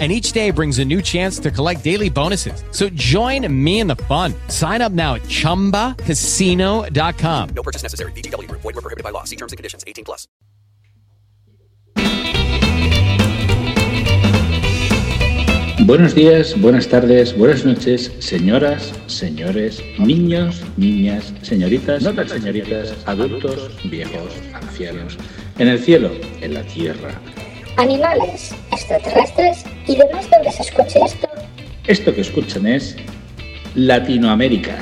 and each day brings a new chance to collect daily bonuses. So join me in the fun. Sign up now at ChumbaCasino.com. No purchase necessary. BGW. Void were prohibited by law. See terms and conditions. 18 plus. Buenos días, buenas tardes, buenas noches, señoras, señores, niños, niñas, señoritas, no tan señoritas, adultos, viejos, ancianos, en el cielo, en la tierra, animales, extraterrestres y demás donde se escuche esto. Esto que escuchan es Latinoamérica.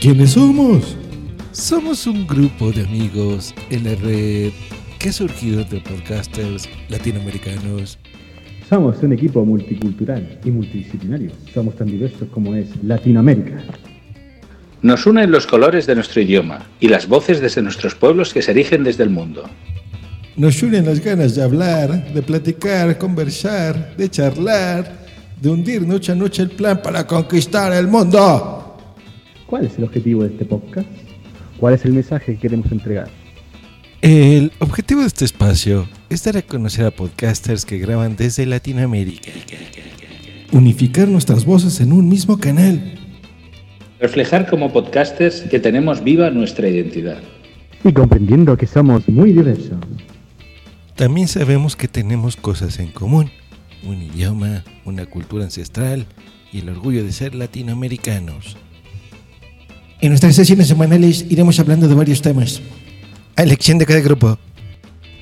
¿Quiénes somos? Somos un grupo de amigos en la red que ha surgido entre podcasters latinoamericanos. Somos un equipo multicultural y multidisciplinario. Somos tan diversos como es Latinoamérica. Nos unen los colores de nuestro idioma y las voces desde nuestros pueblos que se erigen desde el mundo. Nos unen las ganas de hablar, de platicar, conversar, de charlar, de hundir noche a noche el plan para conquistar el mundo. ¿Cuál es el objetivo de este podcast? ¿Cuál es el mensaje que queremos entregar? El objetivo de este espacio es dar a conocer a podcasters que graban desde Latinoamérica. Unificar nuestras voces en un mismo canal. Reflejar como podcasters que tenemos viva nuestra identidad. Y comprendiendo que somos muy diversos. También sabemos que tenemos cosas en común. Un idioma, una cultura ancestral y el orgullo de ser latinoamericanos. En nuestras sesiones semanales iremos hablando de varios temas. A elección de cada grupo.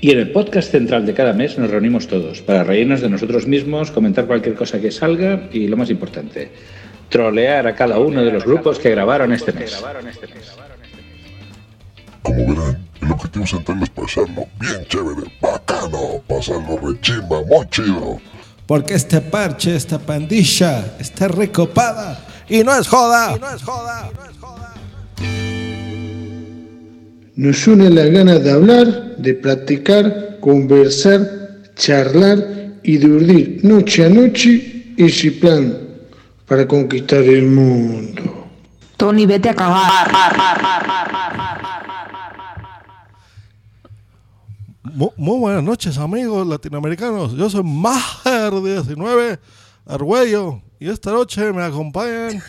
Y en el podcast central de cada mes nos reunimos todos para reírnos de nosotros mismos, comentar cualquier cosa que salga y, lo más importante, trolear a cada uno de los grupos que grabaron este mes. Como verán, el objetivo central es pasarlo bien chévere, bacano, pasarlo rechimba, muy chido. Porque este parche, esta pandilla, está recopada y no es joda. Y no es joda. Nos une la ganas de hablar, de platicar, conversar, charlar y de urdir noche a noche ese plan para conquistar el mundo. Tony, vete a cagar. Mu- Muy buenas noches, amigos latinoamericanos. Yo soy Maher 19 Argüello y esta noche me acompañan.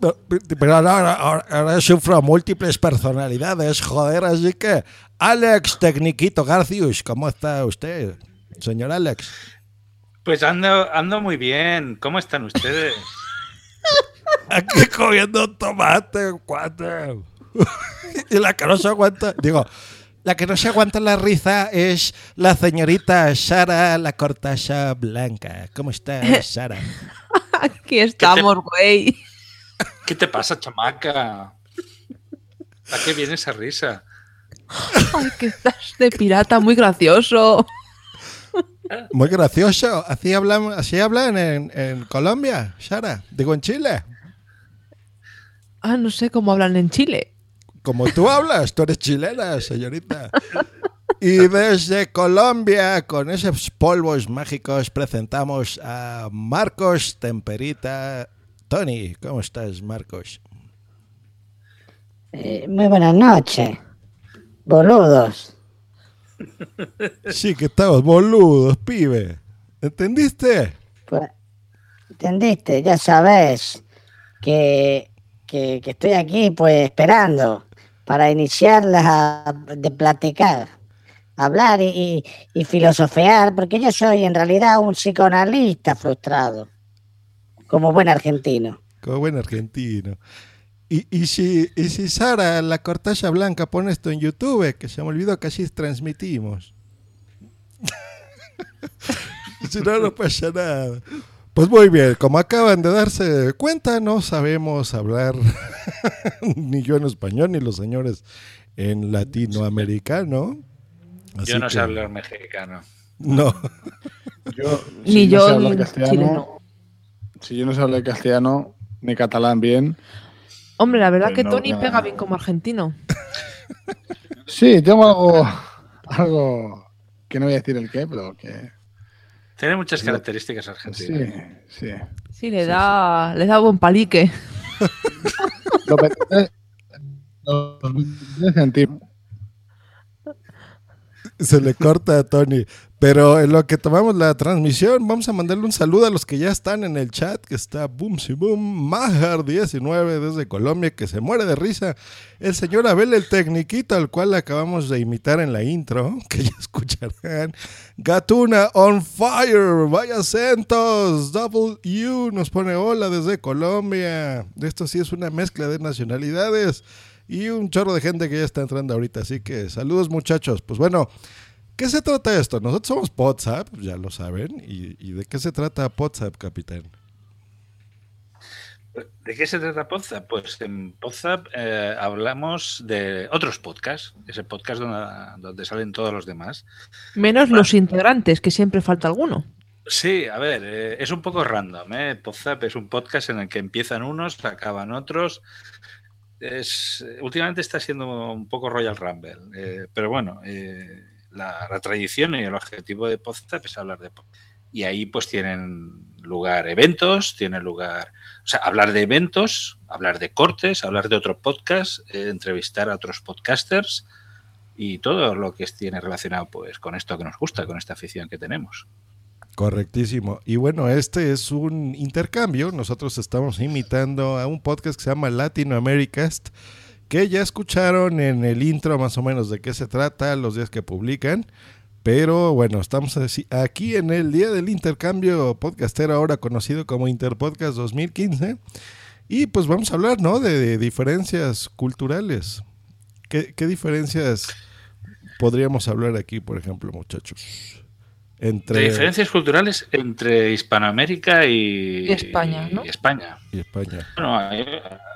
Pero, pero ahora, ahora- ahora sufro múltiples personalidades, joder, así que Alex Tecniquito Garcius, ¿cómo está usted, señor Alex? Pues ando, ando muy bien. ¿Cómo están ustedes? Aquí comiendo tomate, cuate. y la que no se aguanta, digo, la que no se aguanta la risa es la señorita Sara la cortaza blanca. ¿Cómo está, Sara? Aquí estamos, güey. ¿Qué te pasa, chamaca? ¿A qué viene esa risa? Ay, que estás de pirata, muy gracioso. Muy gracioso. Así hablan, así hablan en, en Colombia, Sara. Digo, en Chile. Ah, no sé cómo hablan en Chile. Como tú hablas, tú eres chilena, señorita. Y desde Colombia, con esos polvos mágicos, presentamos a Marcos Temperita. Tony, ¿cómo estás, Marcos? Eh, muy buenas noches, boludos. Sí, que estamos boludos, pibe. ¿Entendiste? Pues, ¿entendiste? Ya sabes que, que, que estoy aquí pues esperando para iniciarlas a, de platicar, hablar y, y, y filosofear, porque yo soy en realidad un psicoanalista frustrado, como buen argentino. Como buen argentino. Y, y, si, y si Sara, la cortalla blanca, pone esto en YouTube, que se me olvidó que así transmitimos. si no, no pasa nada. Pues muy bien, como acaban de darse cuenta, no sabemos hablar ni yo en español, ni los señores en latinoamericano. Así Yo no sé hablar mexicano. No. Yo, Ni yo no sé hablar ni castellano, chileno. si yo no sé hablar castellano ni catalán bien, Hombre, la verdad Pues que no, Tony pega bien como argentino. Sí, tengo algo, algo que no voy a decir el qué, pero que Tiene muchas Sí. características sí, argentinas. sí. Sí, le da, le da buen palique. Se le corta a Tony. Pero en lo que tomamos la transmisión, vamos a mandarle un saludo a los que ya están en el chat, que está Boom Si Boom, Majar19 desde Colombia, que se muere de risa. El señor Abel, el tecniquito, al cual acabamos de imitar en la intro, que ya escucharán. Gatuna on fire, vaya acentos. Double U nos pone hola desde Colombia. Esto sí es una mezcla de nacionalidades y un chorro de gente que ya está entrando ahorita. Así que saludos muchachos. Pues bueno, ¿qué se trata esto? Nosotros somos WhatsApp, ya lo saben. ¿Y, y de qué se trata WhatsApp, capitán? ¿De qué se trata Podzap? Pues en Podzap eh, hablamos de otros podcasts, ese podcast donde, donde salen todos los demás. Menos los integrantes, que siempre falta alguno. Sí, a ver, eh, es un poco random. ¿eh? Podzap es un podcast en el que empiezan unos, acaban otros. Es, últimamente está siendo un poco Royal Rumble, eh, pero bueno, eh, la, tradición y el objetivo de Podzap es hablar de podcast. Y ahí pues tienen lugar eventos, tienen lugar, o sea, hablar de eventos, hablar de cortes, hablar de otro podcast, eh, entrevistar a otros podcasters y todo lo que tiene relacionado pues con esto que nos gusta, con esta afición que tenemos. Correctísimo. Y bueno, este es un intercambio. Nosotros estamos imitando a un podcast que se llama Latinoamericast, que ya escucharon en el intro más o menos de qué se trata, los días que publican. Pero bueno, estamos aquí en el día del intercambio podcastero, ahora conocido como Interpodcast 2015. Y pues vamos a hablar, ¿no? De, de diferencias culturales. ¿Qué, qué diferencias podríamos hablar aquí, por ejemplo, muchachos? Entre De diferencias culturales entre Hispanoamérica y, Y España, ¿no? y España. y España. Bueno, hay,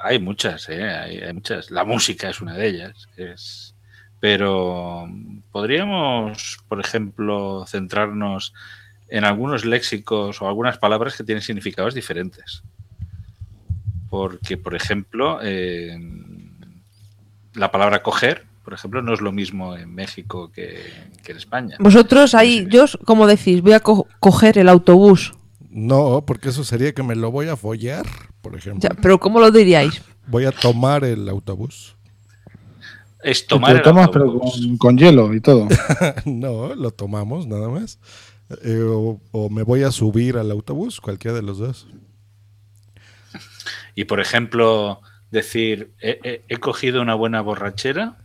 hay muchas, ¿eh? hay, hay muchas. La música es una de ellas. Es... Pero podríamos, por ejemplo, centrarnos en algunos léxicos o algunas palabras que tienen significados diferentes. Porque, por ejemplo, eh, la palabra coger, por ejemplo, no es lo mismo en México que, que en España. Vosotros ahí, yo, como decís, voy a co- coger el autobús. No, porque eso sería que me lo voy a follar, por ejemplo. Ya, pero ¿cómo lo diríais? Voy a tomar el autobús. Es Te tomar lo el tomas, pero autobús. con, con hielo y todo. no, lo tomamos nada más. Eh, o, o me voy a subir al autobús, cualquiera de los dos. Y por ejemplo, decir, he, he- he cogido una buena borrachera.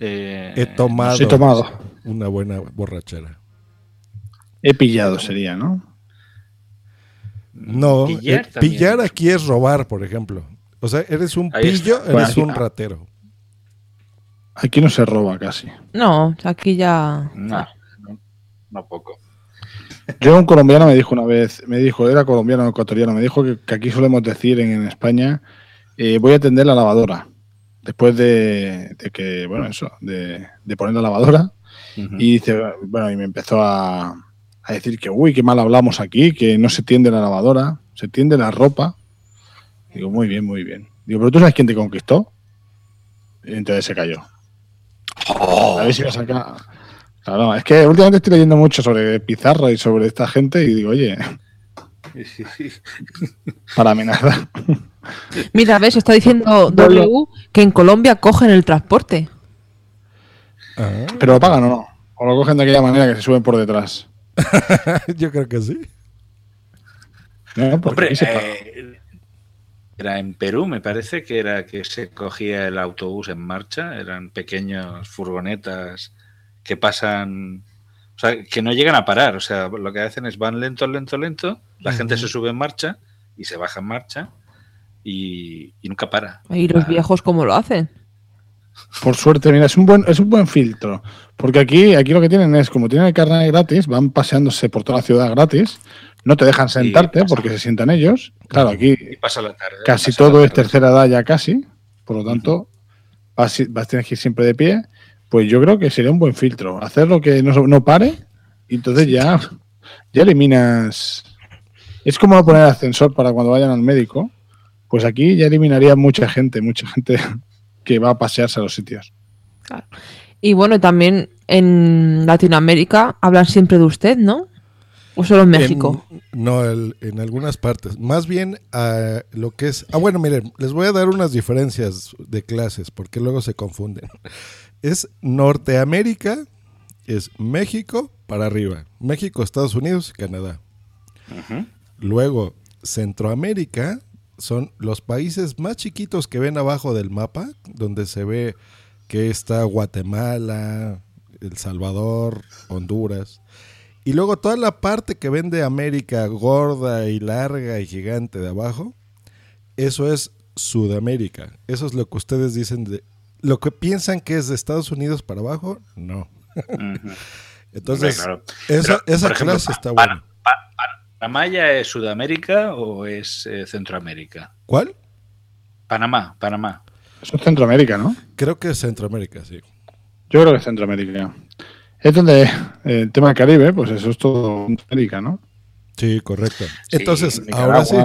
Eh, He tomado, He tomado. una buena borrachera. He pillado sería, ¿no? No, Pillar eh, también. pillar aquí es robar, por ejemplo. O sea, eres un Ahí pillo, Bueno, eres aquí- un ratero. Aquí no se roba casi. No, aquí ya. No, no, no poco. Yo un colombiano me dijo una vez, me dijo, era colombiano o ecuatoriano, me dijo que, que aquí solemos decir en, en España, eh, voy a atender la lavadora. Después de, de que, bueno, eso, de, de poner la lavadora. Y dice, bueno, y me empezó a, a decir que, uy, qué mal hablamos aquí, que no se tiende la lavadora, se tiende la ropa. Digo, muy bien, muy bien. Digo, pero tú sabes quién te conquistó. Y entonces se cayó. A ver si me saca. Claro, es que últimamente estoy leyendo mucho sobre Pizarro y sobre esta gente y digo, oye, para mí nada. Mira, ves, está diciendo W que en Colombia cogen el transporte. Ah, Pero lo pagan o no. O lo cogen de aquella manera que se suben por detrás. yo creo que sí. No, Hombre, eh, era en Perú, me parece que era que se cogía el autobús en marcha, eran pequeños furgonetas que pasan, o sea, que no llegan a parar, o sea, lo que hacen es van lento, lento, lento, la gente se sube en marcha y se baja en marcha y, y nunca para. Y los Ah, viejos, ¿cómo lo hacen? Por suerte, mira, es un buen, es un buen filtro. Porque aquí, aquí lo que tienen es, como tienen el carnet gratis, van paseándose por toda la ciudad gratis, no te dejan sentarte porque se sientan ellos. Claro, aquí Y pasa la tarde. casi pasa la todo es tercera edad ya casi, por lo tanto, vas, vas a tener que ir siempre de pie. Pues yo creo que sería un buen filtro. Hacer lo que no, no pare y entonces ya, ya eliminas. Es como poner ascensor para cuando vayan al médico. Pues aquí ya eliminaría mucha gente, mucha gente que va a pasearse a los sitios. Y bueno, también en Latinoamérica hablan siempre de usted, ¿no? ¿O solo en México? En- no, el- en algunas partes. Más bien a lo que es... Ah, bueno, miren, les voy a dar unas diferencias de clases porque luego se confunden. Es Norteamérica, es México para arriba. México, Estados Unidos, Canadá. Luego, Centroamérica son los países más chiquitos que ven abajo del mapa, donde se ve que está Guatemala, El Salvador, Honduras. Y luego toda la parte que ven de América gorda y larga y gigante de abajo, eso es Sudamérica. Eso es lo que ustedes dicen de... Lo que piensan que es de Estados Unidos para abajo, no. Entonces, claro. esa, Pero, esa por ejemplo, clase está buena. ¿Panamá es Sudamérica o es eh, Centroamérica? ¿Cuál? Panamá, Panamá. Eso es Centroamérica, ¿no? Creo que es Centroamérica, sí. Yo creo que es Centroamérica. Es donde eh, el tema del Caribe, pues eso es todo Centroamérica, ¿no? Sí, correcto. Entonces, Nicaragua, ahora sí,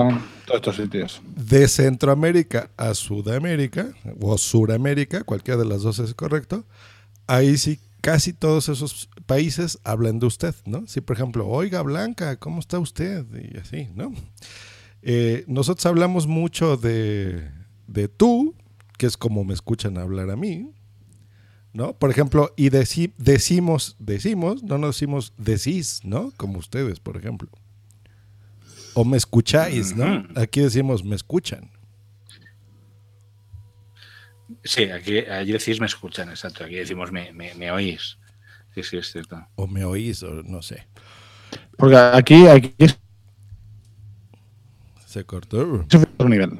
Todos estos sitios. de Centroamérica a Sudamérica, o Suramérica, cualquiera de las dos es correcto, ahí sí casi todos esos países hablan de usted, ¿no? Si, por ejemplo, oiga Blanca, ¿cómo está usted? Y así, ¿no? Eh, nosotros hablamos mucho de, de tú, que es como me escuchan hablar a mí, ¿no? Por ejemplo, y deci- decimos, decimos, no nos decimos decís, ¿no? Como ustedes, por ejemplo. O me escucháis, ¿no? Aquí decimos me escuchan. Sí, aquí, allí decís me escuchan, exacto. Aquí decimos me, me, me oís. Sí, sí, es cierto. O me oís, o no sé. Porque aquí, aquí es Se cortó. otro nivel.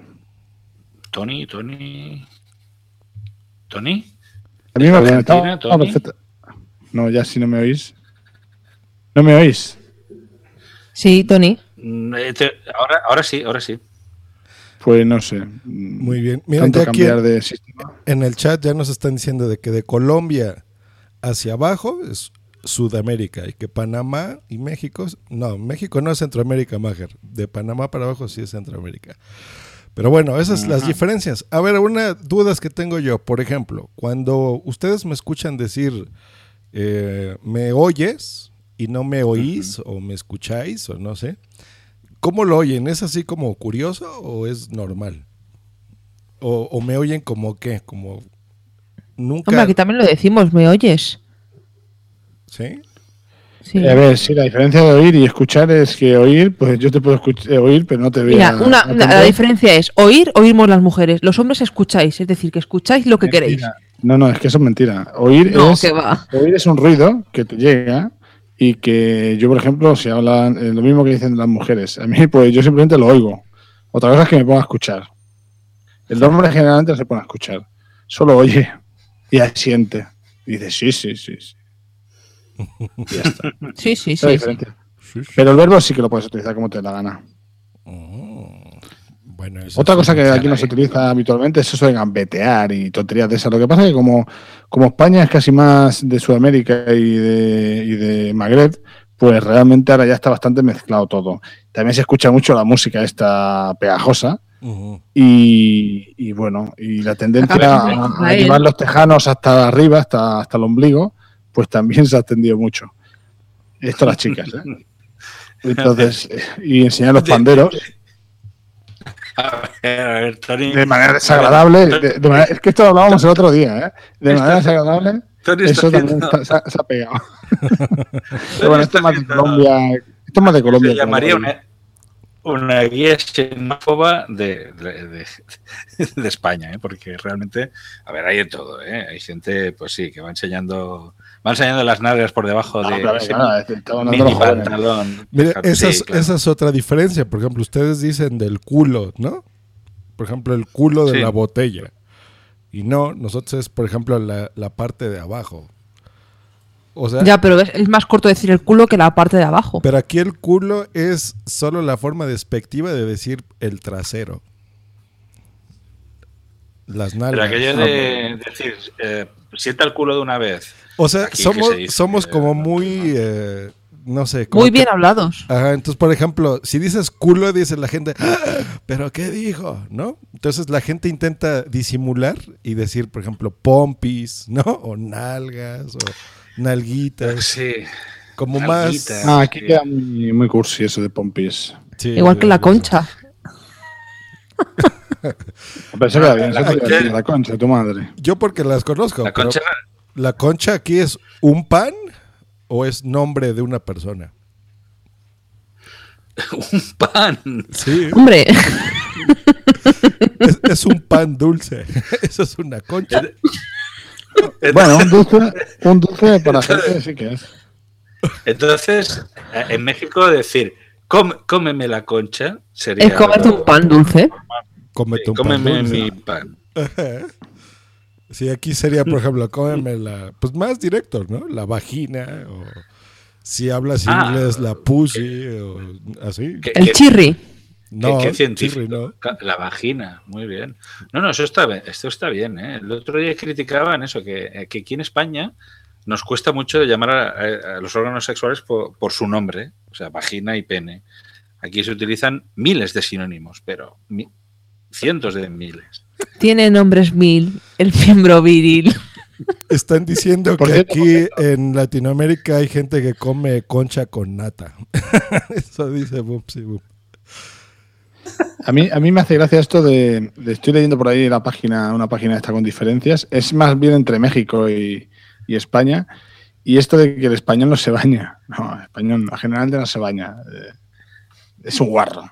Tony, Tony. ¿Tony? A mí me Argentina, Tony. perfecto. No, ya si no me oís. ¿No me oís? Sí, Tony. Mm, eh, ahora, ahora sí, ahora sí. Pues no sé. Muy bien. Miren, Tanto ya aquí cambiar en, de sistema. en el chat ya nos están diciendo de que de Colombia hacia abajo es Sudamérica y que Panamá y México, no, México no es Centroamérica, Mager. De Panamá para abajo sí es Centroamérica. Pero bueno, esas las Ajá. diferencias. A ver, una dudas que tengo yo, por ejemplo, cuando ustedes me escuchan decir eh, me oyes y no me oís o me escucháis o no sé, ¿cómo lo oyen? ¿Es así como curioso o es normal? O, o me oyen como qué, como nunca. Hombre, aquí también lo decimos, ¿me oyes? ¿Sí? Sí. A ver, sí, la diferencia de oír y escuchar es que oír, pues yo te puedo escuch- eh, oír, pero no te voy Mira, una, una- la diferencia es oír, oímos las mujeres. Los hombres escucháis, es decir, que escucháis lo que queréis. No, no, es que eso es mentira. Oír No, es que va. oír es un ruido que te llega y que yo, por ejemplo, si hablan eh, lo mismo que dicen las mujeres, a mí pues yo simplemente lo oigo. Otra cosa es que me ponga a escuchar. El hombre generalmente no se pone a escuchar, solo oye y asiente. Y dice sí, sí, sí. sí. Y ya está. Sí, sí, sí. Pero el verbo sí que lo puedes utilizar como te dé la gana. Bueno, Otra cosa que aquí no se utiliza habitualmente es eso de gambetear y tonterías de esas. Lo que pasa es que como, como España es casi más de Sudamérica y de, y de Magreb, pues realmente ahora ya está bastante mezclado todo. También se escucha mucho la música esta pegajosa y, y bueno, y la tendencia a, llevar los tejanos hasta arriba, hasta, hasta el ombligo, pues también se ha extendido mucho. Esto las chicas, ¿eh? Entonces, eh, y enseñar los panderos. A ver, a ver, Tony. De manera desagradable. de- de manera- es que esto lo hablábamos el otro día, ¿eh? De manera desagradable. Tony Eso también está- se, ha, se ha pegado. Pero bueno, esto es más de Colombia. Esto es más de Colombia. Se llamaría una, una guía xenófoba de, de, de- de España, ¿eh? porque realmente, a ver, hay de todo, ¿eh? hay gente, pues sí, que va enseñando, va enseñando las nalgas por debajo de pantalón. Esa, sí, es, claro. esa es otra diferencia. Por ejemplo, ustedes dicen del culo, ¿no? Por ejemplo, el culo de Sí. la botella. Y no, nosotros es, por ejemplo, la, la parte de abajo. O sea, Ya, pero es, más corto decir el culo que la parte de abajo. pero aquí el culo es solo la forma despectiva de decir el trasero. Las Pero nalgas. aquello de decir, eh, sienta el culo de una vez. O sea, Aquí, ¿qué somos, se dice? somos como muy eh, no sé. como Muy que- bien hablados. Ajá, entonces, por ejemplo, si dices culo, dice la gente, "Ah, ¿pero qué dijo? ¿No? Entonces la gente intenta disimular y decir, por ejemplo, pompis, ¿no? O nalgas, o nalguitas. Sí. Como Nalguitas. más. Ah, aquí queda muy, muy cursi eso de pompis. Sí, Igual que la concha. Queda bien, La eso te iba a concha- decir, la concha, tu madre. Yo porque las conozco. La pero concha- ¿La concha aquí es un pan o es nombre de una persona? Un pan. Sí. Hombre, Es, es un pan dulce. Eso es una concha. Bueno, un dulce, un dulce para gente sí que es. Entonces, eh, en México decir, "Come- cómeme la concha, sería. es comerte un pan dulce. Cómete Sí, un pan cómeme dulce. mi pan. Ajá. Sí, aquí sería, por ejemplo, cómeme la. Pues más directo, ¿no? La vagina. O si hablas Ah. inglés, la pussy. O así. ¿Qué- El chirri. No, qué, qué chirri, científico. no. La vagina, muy bien. No, no, eso está bien, esto está bien. ¿eh? El otro día criticaban eso, que, eh, que aquí en España nos cuesta mucho llamar a los órganos sexuales por, por su nombre, o sea, vagina y pene. Aquí se utilizan miles de sinónimos, pero mi- cientos de miles. Tiene nombres mil. El miembro viril. Están diciendo que cierto, aquí en Latinoamérica hay gente que come concha con nata. Eso dice Bupsi Bup. A mí, a mí me hace gracia esto de, de- Estoy leyendo por ahí la página, una página esta con diferencias. Es más bien entre México y, y España. Y esto de que el español no se baña. No, el español no, generalmente no se baña. Eh, Es un guarro.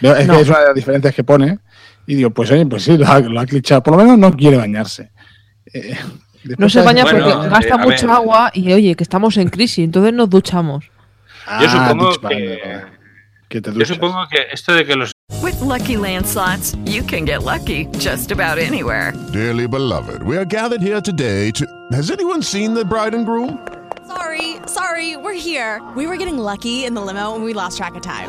Veo- Es No. que es una de las diferencias que pone. Y digo, pues oye, pues sí, lo ha, lo ha clichado. Por lo menos no quiere bañarse. Eh, No se baña Bueno, porque eh, gasta a ver. mucho agua y oye, que estamos en crisis, entonces nos duchamos. Yo Ah, supongo ducha, que, que te yo supongo que esto de que los With Lucky Land slots, you can get lucky just about anywhere. Dearly beloved, we are gathered here today to. Has anyone seen the bride and groom? Sorry, sorry, we're here. We were getting lucky in the limo and we lost track of time.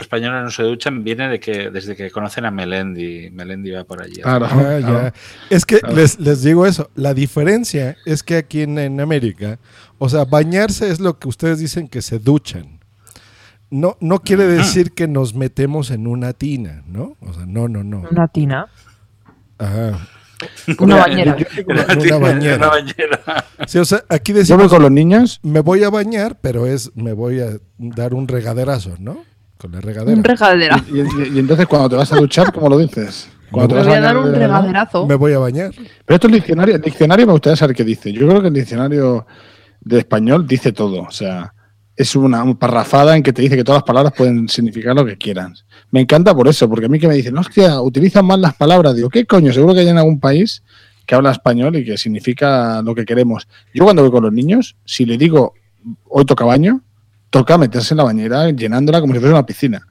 Españoles no se duchan viene de que desde que conocen a Melendi. Melendi va por allí. Ah, ya. Es que les, les digo eso. La diferencia es que aquí en, en América, o sea, bañarse es lo que ustedes dicen que se duchan. No, no quiere decir que nos metemos en una tina, ¿no? O sea, no, no, no. Una tina. Ajá. Una bañera. Una bañera. Una bañera. Sí, o sea, aquí Yo decimos, voy con los niños. me voy a bañar, pero es, me voy a dar un regaderazo, ¿no? Con la regadera. Un regadera. Y, y- y entonces cuando te vas a duchar, ¿cómo lo dices? Cuando Me te voy vas a dar un regaderazo. Me voy a bañar. Pero esto el diccionario, el diccionario me gustaría saber qué dice. Yo creo que el diccionario de español dice todo. O sea, es una, una parrafada en que te dice que todas las palabras pueden significar lo que quieran. Me encanta por eso, porque a mí que me dicen, hostia, utilizan mal las palabras. Digo, ¿qué coño? Seguro que hay en algún país que habla español y que significa lo que queremos. Yo cuando voy con los niños, si le digo, hoy toca baño, toca meterse en la bañera llenándola como si fuese una piscina.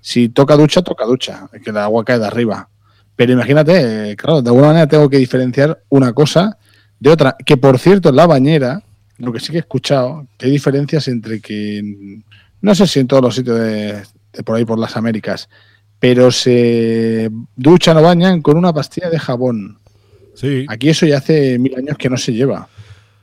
Si toca ducha, toca ducha, que el agua cae de arriba. Pero imagínate, eh, claro, de alguna manera tengo que diferenciar una cosa de otra. Que por cierto, en la bañera, lo que sí que he escuchado, que hay diferencias entre que, no sé si en todos los sitios de, de por ahí por las Américas, pero se duchan o bañan con una pastilla de jabón. Sí. Aquí eso ya hace mil años que no se lleva.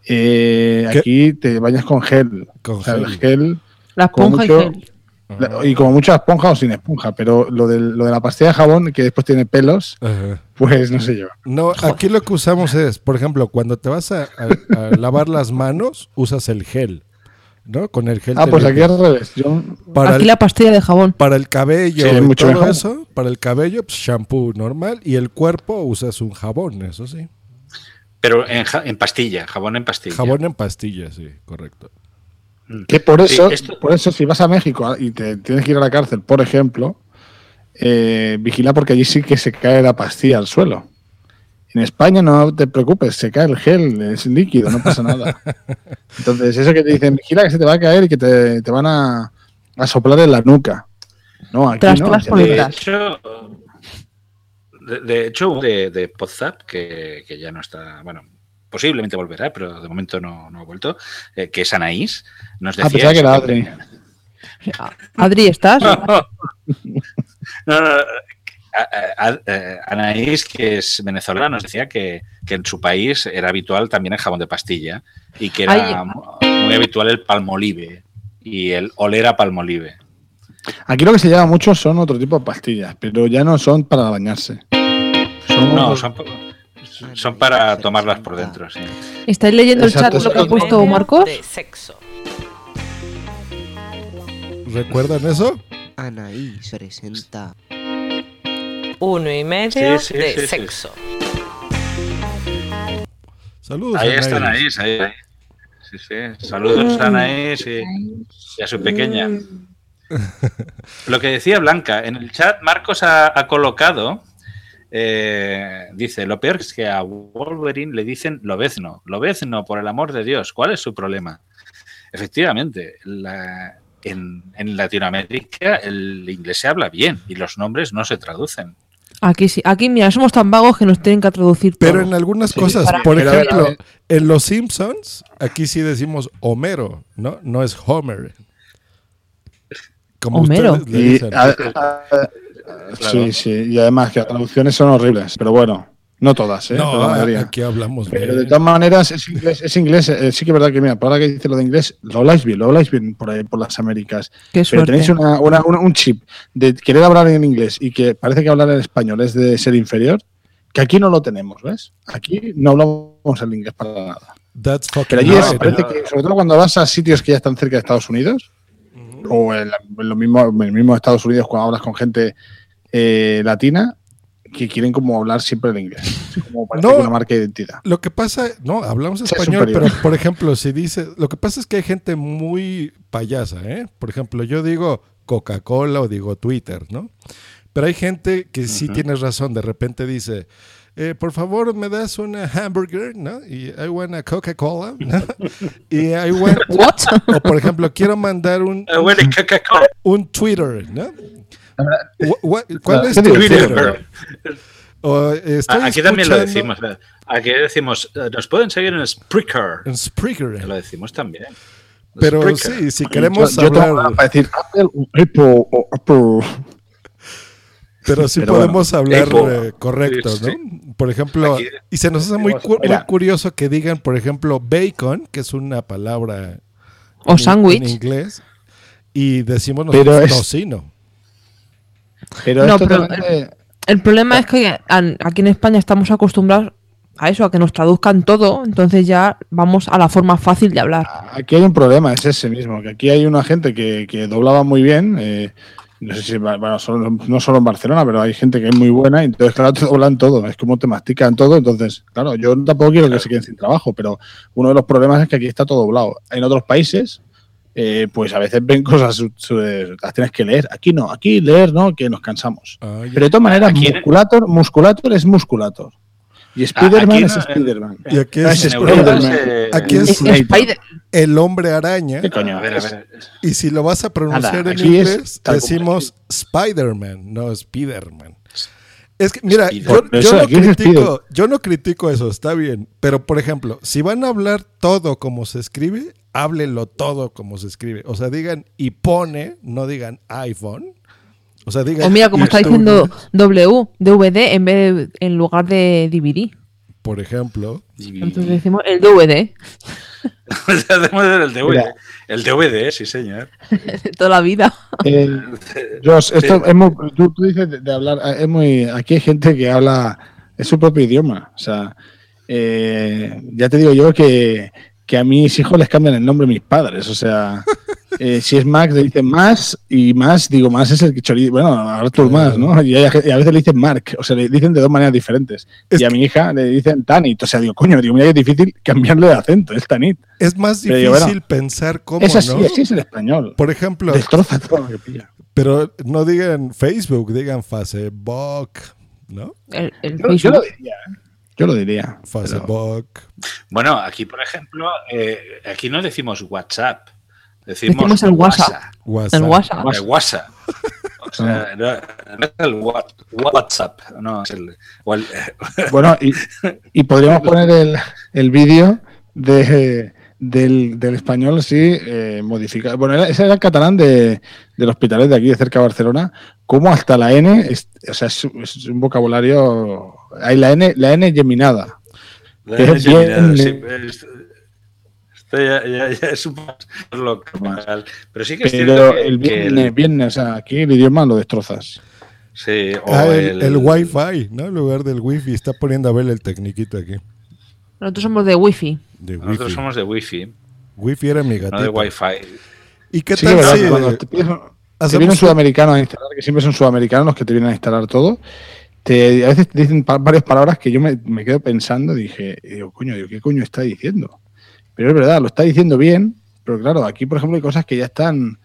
Eh, aquí te bañas con gel. Con O sea, el gel. gel La esponja y gel. la- Y como mucha esponja o sin esponja, pero lo, del- lo de la pastilla de jabón, que después tiene pelos, Ajá. pues no se lleva. No, aquí lo que usamos es, por ejemplo, cuando te vas a, a- a lavar las manos, usas el gel, ¿no? Con el gel. Ah, pues aquí al revés. Yo, Para Aquí el, la pastilla de jabón. para el cabello Sí, y mucho todo mejor. eso, para el cabello, pues shampoo normal y el cuerpo usas un jabón, eso sí. Pero en, ja- en pastilla, jabón en pastilla. Jabón en pastillas, sí, correcto. Que por Sí, eso, esto- por eso si vas a México ah, y te tienes que ir a la cárcel, por ejemplo, eh, vigila porque allí sí que se cae la pastilla al suelo. En España no te preocupes, se cae el gel, es líquido, no pasa nada. Entonces, eso que te dicen, vigila que se te va a caer y que te, te van a, a soplar en la nuca. No, aquí Tras, no. De hecho, de, de hecho, de, de Podzap, que, que ya no está, bueno, posiblemente volverá, pero de momento no, no ha vuelto, eh, que es Anaís, nos Ah, decía... pensaba que era Adri. Adri, ¿estás? No, no, no, a- a- a- Anaís, que es venezolana, nos decía que, que en su país era habitual también el jabón de pastilla y que era Ay. muy habitual el palmolive y el oler a palmolive. Aquí lo que se lleva mucho son otro tipo de pastillas, pero ya no son para bañarse. Son No, son, son para tomarlas por dentro, sí. ¿Estáis leyendo Exacto, el chat lo que ha puesto Marcos? ¿Recuerdan eso? Anaís presenta. Uno y medio Sí, sí, de sí, sí. sexo. Saludos. Ahí está Anaís, ahí. Sí, sí. Saludos a Anaís y, y a su pequeña. Lo que decía Blanca, en el chat Marcos ha, ha colocado, eh, dice, lo peor es que a Wolverine le dicen lobezno. Lobezno, por el amor de Dios, ¿cuál es su problema? Efectivamente, la- en, en Latinoamérica el inglés se habla bien y los nombres no se traducen. Aquí sí. Aquí, mira, somos tan vagos que nos tienen que traducir todo. Pero en algunas Sí, cosas, por ejemplo, ver. en Los Simpsons, aquí sí decimos Homero, ¿no? No es Homer. Como Homero. ustedes le Y, dicen. a- Sí, sí, y además que las traducciones son horribles, pero bueno, no todas, ¿eh? no, Pero la mayoría. aquí hablamos Pero bien. de todas maneras, es inglés, es inglés eh, sí que es verdad que, mira, ahora que dice lo de inglés, lo habláis bien, lo habláis bien por ahí, por las Américas. Qué Pero tenéis una- una- una- un chip de querer hablar en inglés y que parece que hablar en español es de ser inferior, que aquí no lo tenemos, ¿ves? Aquí no hablamos el inglés para nada. That's fucking Pero allí es, parece que, sobre todo cuando vas a sitios que ya están cerca de Estados Unidos, o en, la- en lo mismo, en el mismo Estados Unidos cuando hablas con gente eh, latina, que quieren como hablar siempre el inglés. Como parece No. una marca de identidad. Lo que pasa, no, hablamos español, pero por ejemplo, si dice, lo que pasa es que hay gente muy payasa, ¿eh? Por ejemplo, yo digo Coca-Cola o digo Twitter, ¿no? Pero hay gente que sí tienes razón, de repente dice, eh, por favor, me das una hamburger, ¿no? Y I want a Coca-Cola, ¿no? Y I want, What? o por ejemplo, quiero mandar un, Coca-Cola. un Twitter, ¿no? Wha- wha- ¿Cuál ¿Qué es tu? Twitter? Twitter. O, eh, estoy Aquí también lo decimos. ¿verdad? Aquí decimos, eh, nos pueden seguir en Spreaker. En Spreaker. Que lo decimos también. Pero Spreaker. sí, si queremos yo, yo tengo hablar, para decir Apple, o Apple. Pero sí pero podemos hablar eh, correcto, Sí, ¿no? Por ejemplo, Aquí- y se nos hace muy, cu- muy curioso que digan, por ejemplo, bacon, que es una palabra O en- sándwich. en inglés, y decimos Pero nosotros es- tocino. Pero No, es pero- totalmente- El problema es que aquí en España estamos acostumbrados a eso, a que nos traduzcan todo, entonces ya vamos a la forma fácil de hablar. Aquí hay un problema, es ese mismo, que aquí hay una gente que, que doblaba muy bien, eh, no sé si, bueno, solo- no solo en Barcelona, pero hay gente que es muy buena, y entonces, claro, te doblan todo, es como te mastican todo, entonces, claro, yo tampoco quiero que se queden sin trabajo, pero uno de los problemas es que aquí está todo doblado. En otros países, eh, pues a veces ven cosas, su- su- las tienes que leer, aquí no, aquí leer no, que nos cansamos. Ah. Pero de todas maneras, musculator, musculator es musculator. Y Spiderman aquí es no- Spiderman. Y aquí No, es- es Spiderman. Aquí es el hombre araña, ¿Qué coño? A ver, a ver. y si lo vas a pronunciar Nada, en inglés, decimos Spider-Man, no Spider-Man. Es que, mira, yo, yo no critico, yo no critico eso, está bien. Pero, por ejemplo, si van a hablar todo como se escribe, háblenlo todo como se escribe. O sea, digan y pone, no digan iPhone. O sea, digan. O mira, como está estudio, diciendo W, DVD, en vez de- en lugar de DVD. Por ejemplo. Entonces decimos el DVD Hacemos el DVD. Mira. El DVD, sí, señor. toda la vida. Josh, esto es muy, tú, tú dices de, de hablar, es muy, aquí hay gente que habla, es su propio idioma. O sea, eh, ya te digo yo que, que a mis hijos les cambian el nombre mis padres. O sea, eh, si es Max le dicen más y más, digo, más es el que chorizo. Bueno, Arthur más, ¿no? Y, a, y a veces le dicen Mark, o sea, le dicen de dos maneras diferentes. y a mi hija le dicen Tanit, o sea, digo, coño, digo, mira, es difícil cambiarle de acento, es Tanit. Es más Pero difícil digo, bueno, pensar cómo, Es así, ¿no? así es el español. Por ejemplo, Destroza todo lo que pilla. pero no digan Facebook, digan Facebook, ¿no? El, el Yo, yo lo diría, ¿eh? Yo lo diría. pero- Facebook. Bueno, aquí, por ejemplo, eh, aquí no decimos WhatsApp. Decimos, Decimos el WhatsApp. WhatsApp. El WhatsApp. El WhatsApp. O sea, no, no es el What- WhatsApp, no, es el. o el- Bueno, y, y podríamos poner el, el vídeo de, del, del español así eh, modificado. Bueno, era- ese era el catalán de, del hospitalet de aquí, de cerca de Barcelona. Como hasta la N, es, o sea, es, es un vocabulario. Hay la N, la N geminada. La N es geminada, bien- sí, es- esto ya, ya- ya es un poco local. Pero sí que es Pero cierto que, el que bien, bien, o sea, aquí el idioma lo destrozas. sí, o Ah, el, el, el Wi-Fi, ¿no? En lugar del Wi-Fi. Está poniendo a ver el tecniquito aquí. Nosotros somos de wifi. De Nosotros somos de Wi-Fi, Wi-Fi era mi no de. Wi-Fi. ¿Y qué Sí, tal ¿verdad? si Que cuando te, pides- te vienen un- sudamericanos a instalar, que siempre son sudamericanos los que te vienen a instalar todo, te, a veces te dicen pa- varias palabras que yo me, me quedo pensando y dije, y digo, coño, digo, ¿qué coño está diciendo? Pero es verdad, lo está diciendo bien, pero claro, aquí por ejemplo hay cosas que ya están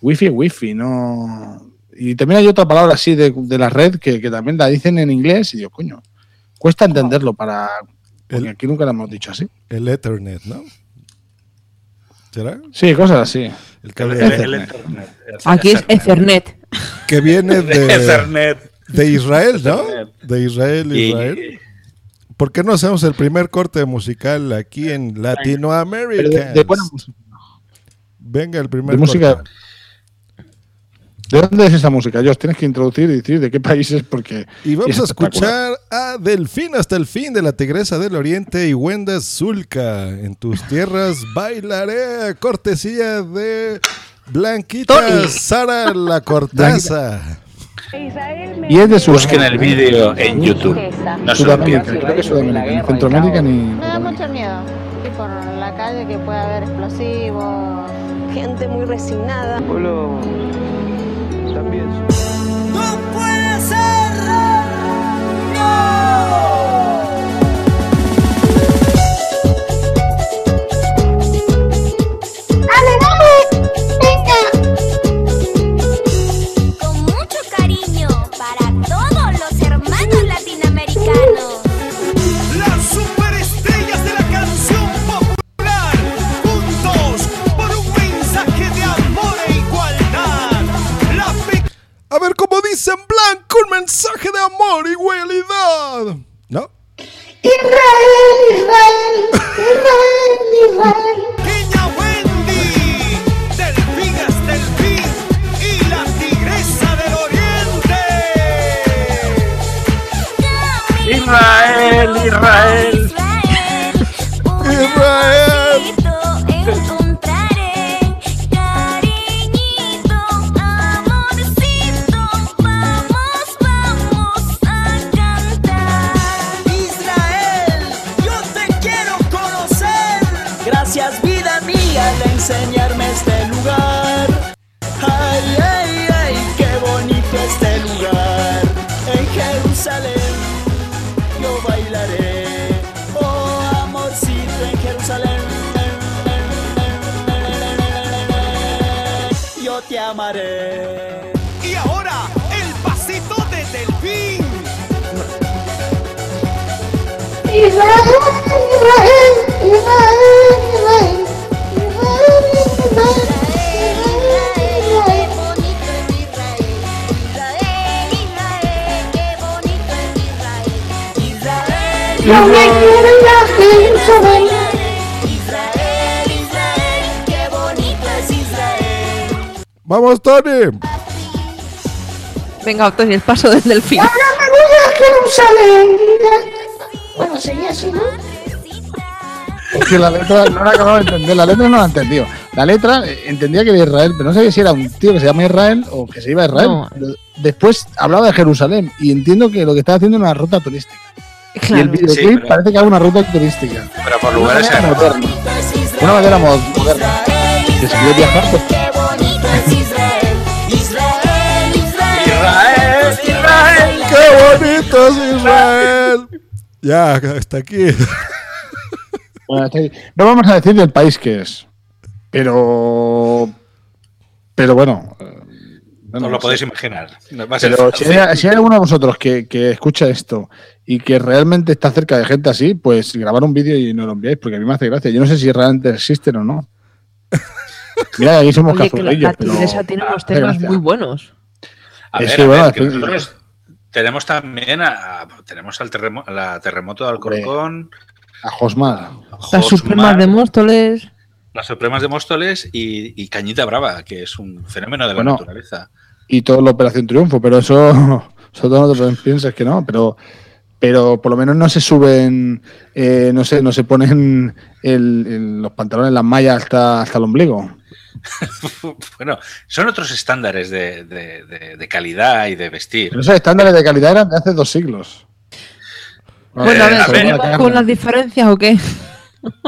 wifi es wifi, no... Y también hay otra palabra así de, de la red que, que también la dicen en inglés y digo, coño, cuesta entenderlo para... Porque aquí nunca la hemos dicho así. el Ethernet, ¿no? ¿Será? Sí, cosas así. El cable El- de el Ethernet. Ethernet. Aquí es Ethernet. Que viene de, Ethernet. de Israel, ¿no? De Israel, Y- Israel. ¿Por qué no hacemos el primer corte musical aquí en Latinoamérica? de buena música. Venga, el primer De música. corte. ¿De dónde es esa música? Jos, tienes que introducir y decir de qué países porque... Y vamos es a escuchar a Delfín hasta el fin de la Tigresa del Oriente y Wenda Zulka. En tus tierras bailaré, cortesía de Blanquita Tony. Sara La Cortaza. Y es de Busquen Sudamérica. el vídeo en YouTube. No Sudamérica, creo que Sudamérica. Ni Centroamérica ni... Me da mucho miedo. Y por la calle que puede haber explosivos. Gente muy resignada. también. A ver cómo dice en blanco un mensaje de amor y igualdad. ¿No? Israel, Israel, Israel, Israel. pequeña Wendy, Delfín es Delfín y la tigresa del oriente. Israel, Israel. Israel. Amaré. Y ahora el pasito de Delfín. Israel, Israel, Israel, Israel, Israel, Yo me quiero ir a Jerusalén. Vamos, Tony. Venga, Tony, el paso del delfín. Ahora me voy a Jerusalén. Bueno, sería así, ¿no? Es que la letra no la acababa de entender, la letra no la he entendido. La letra eh, entendía que era Israel, pero no sabía si era un tío que se llama Israel o que se iba a Israel. No. Después hablaba de Jerusalén y entiendo que lo que estaba haciendo era una ruta turística. Y el videoclip Sí, pero- parece que haga una ruta turística. Pero por lugares. De una manera mo- moderna. Que si quieres viajar, pues es Israel. Israel, Israel. Israel, Israel. ¡Qué bonito es Israel! Ya, hasta aquí. Bueno, hasta ahí. No vamos a decir del país que es. Pero. Pero bueno. eh, Os lo no podéis sé. imaginar. No Pero si hay, si hay alguno de vosotros que, que escucha esto y que realmente está cerca de gente así, pues grabar un vídeo y nos lo enviáis, porque a mí me hace gracia. Yo no sé si realmente existen o no. Mira, aquí somos Oye, que la, tigresa tiene unos temas gracia. muy buenos. A Es ver, que, a bueno, ver, que es que- nosotros tenemos también a, tenemos al terremo- a la terremoto de Alcorcón, A Josmar. Las supremas de Móstoles. las Supremas de Móstoles y, y Cañita Brava, que es un fenómeno de la Bueno, naturaleza. y toda la Operación Triunfo, pero eso, eso todo no te piensas que no, pero, pero por lo menos no se suben, eh, no sé, no se ponen el- el- los pantalones, las mallas hasta, hasta el ombligo. bueno, son otros estándares de, de- de- de calidad y de vestir. Pero esos estándares de calidad eran de hace dos siglos. Bueno, a ver, a ver, ¿seguimos con las diferencias o qué?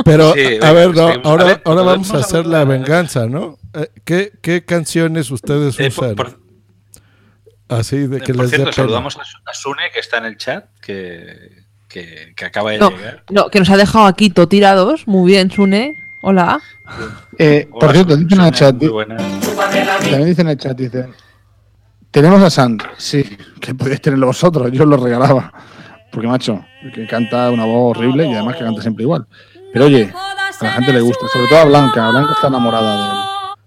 Pero, Sí, a ver, no, seguimos. A ahora, ver, ahora vamos a hacer la venganza, ¿no? Eh, ¿Qué, qué canciones ustedes Eh, por- usan? por- Así de que Por les cierto, saludamos a, Su- a Sune, que está en el chat, que, que- que acaba de No, llegar. no, que nos ha dejado aquí to tirados. Muy bien, Sune. Hola. Eh, por cierto, dicen en el chat, Muy buena. también dicen en el chat, dicen, tenemos a Sand, sí, que podéis tenerlo vosotros, yo os lo regalaba. Porque, macho, que canta una voz horrible y además que canta siempre igual. Pero oye, a la gente le gusta, sobre todo a Blanca, Blanca está enamorada de él.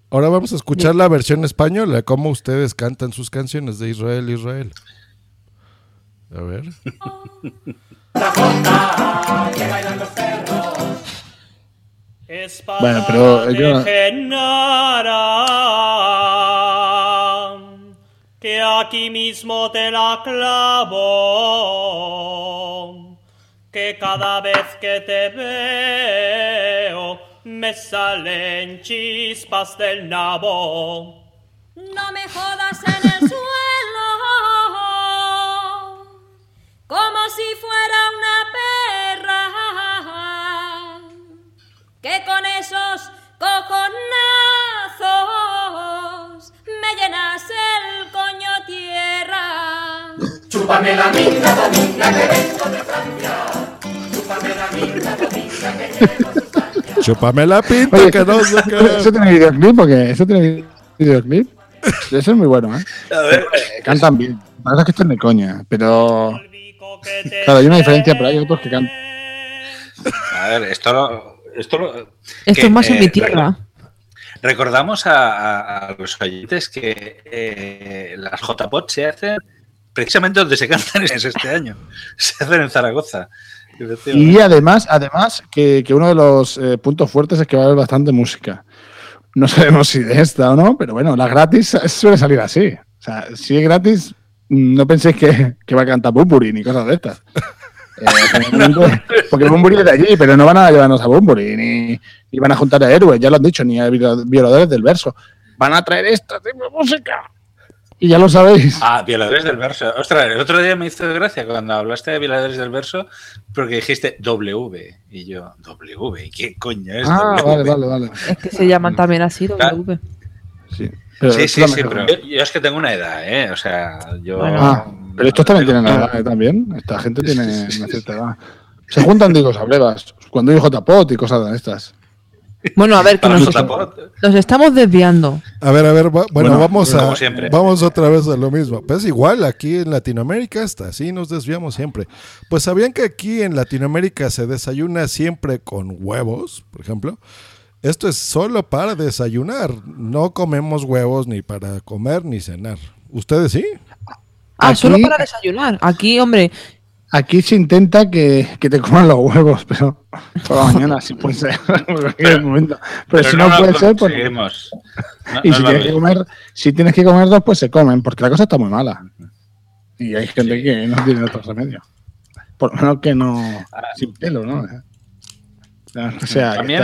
Ahora vamos a escuchar la versión española, cómo ustedes cantan sus canciones de Israel, Israel. A ver. Bueno, pero yo- que aquí mismo te la clavo, que cada vez que te veo me salen chispas del nabo. No me jodas en el suelo, Chúpame la pinta, Oye, que no sé qué. ¿Eso tiene videoclip o qué? ¿Eso tiene videoclip? Eso es muy bueno, ¿eh? A ver, Cantan bien. La verdad es que esto es de coña, pero... Claro, hay una diferencia, pero hay otros que cantan... a ver, esto lo. Esto, lo- Esto que, es más en eh, mi tierra. Recordamos a, a- a los oyentes que eh, las JPOT se hacen precisamente donde se cantan es este año. Se hacen en Zaragoza. Y además, además que, que uno de los eh, puntos fuertes es que va a haber bastante música. No sabemos si de esta o no, pero bueno, la gratis suele salir así. O sea, si es gratis, no penséis que, que va a cantar Bumburi ni cosas de estas. Eh, porque Bumburi es de allí, pero no van a llevarnos a Bumburi, ni, ni van a juntar a héroes, ya lo han dicho, ni a viola- violadores del verso. Van a traer esta tipo de música. Y ya lo sabéis. Ah, violadores del verso. Ostras, el otro día me hizo gracia cuando hablaste de violadores del verso porque dijiste W. Y yo, W, ¿y qué coño es Ah, W? vale, vale, vale. Es que se llaman también así, W. Sí, pero sí, sí, pero yo, yo es que tengo una edad, ¿eh? O sea, yo... Ah, pero estos también tienen edad, ¿eh? también. Esta gente tiene una cierta edad. Se juntan, digo, sablevas. Cuando hay JPOT y cosas de estas. Bueno, a ver, que Para nos, nos estamos desviando. A ver, a ver, va- bueno, Bueno, vamos a siempre. vamos otra vez a lo mismo. Pues igual aquí en Latinoamérica está, así nos desviamos siempre. Pues sabían que aquí en Latinoamérica se desayuna siempre con huevos, por ejemplo. Esto es solo para desayunar. No comemos huevos ni para comer ni cenar. ¿Ustedes sí? Ah, solo para desayunar. Aquí, hombre, Aquí se intenta que, que te coman los huevos, pero por la mañana sí puede ser. momento. Pero, si no, puede ser, pues. No- Y no si, tienes que comer, si tienes que comer dos, pues se comen, porque la cosa está muy mala. Y hay gente que no tiene otro remedio. Por lo menos que no. Sin pelo, ¿no? O sea, También,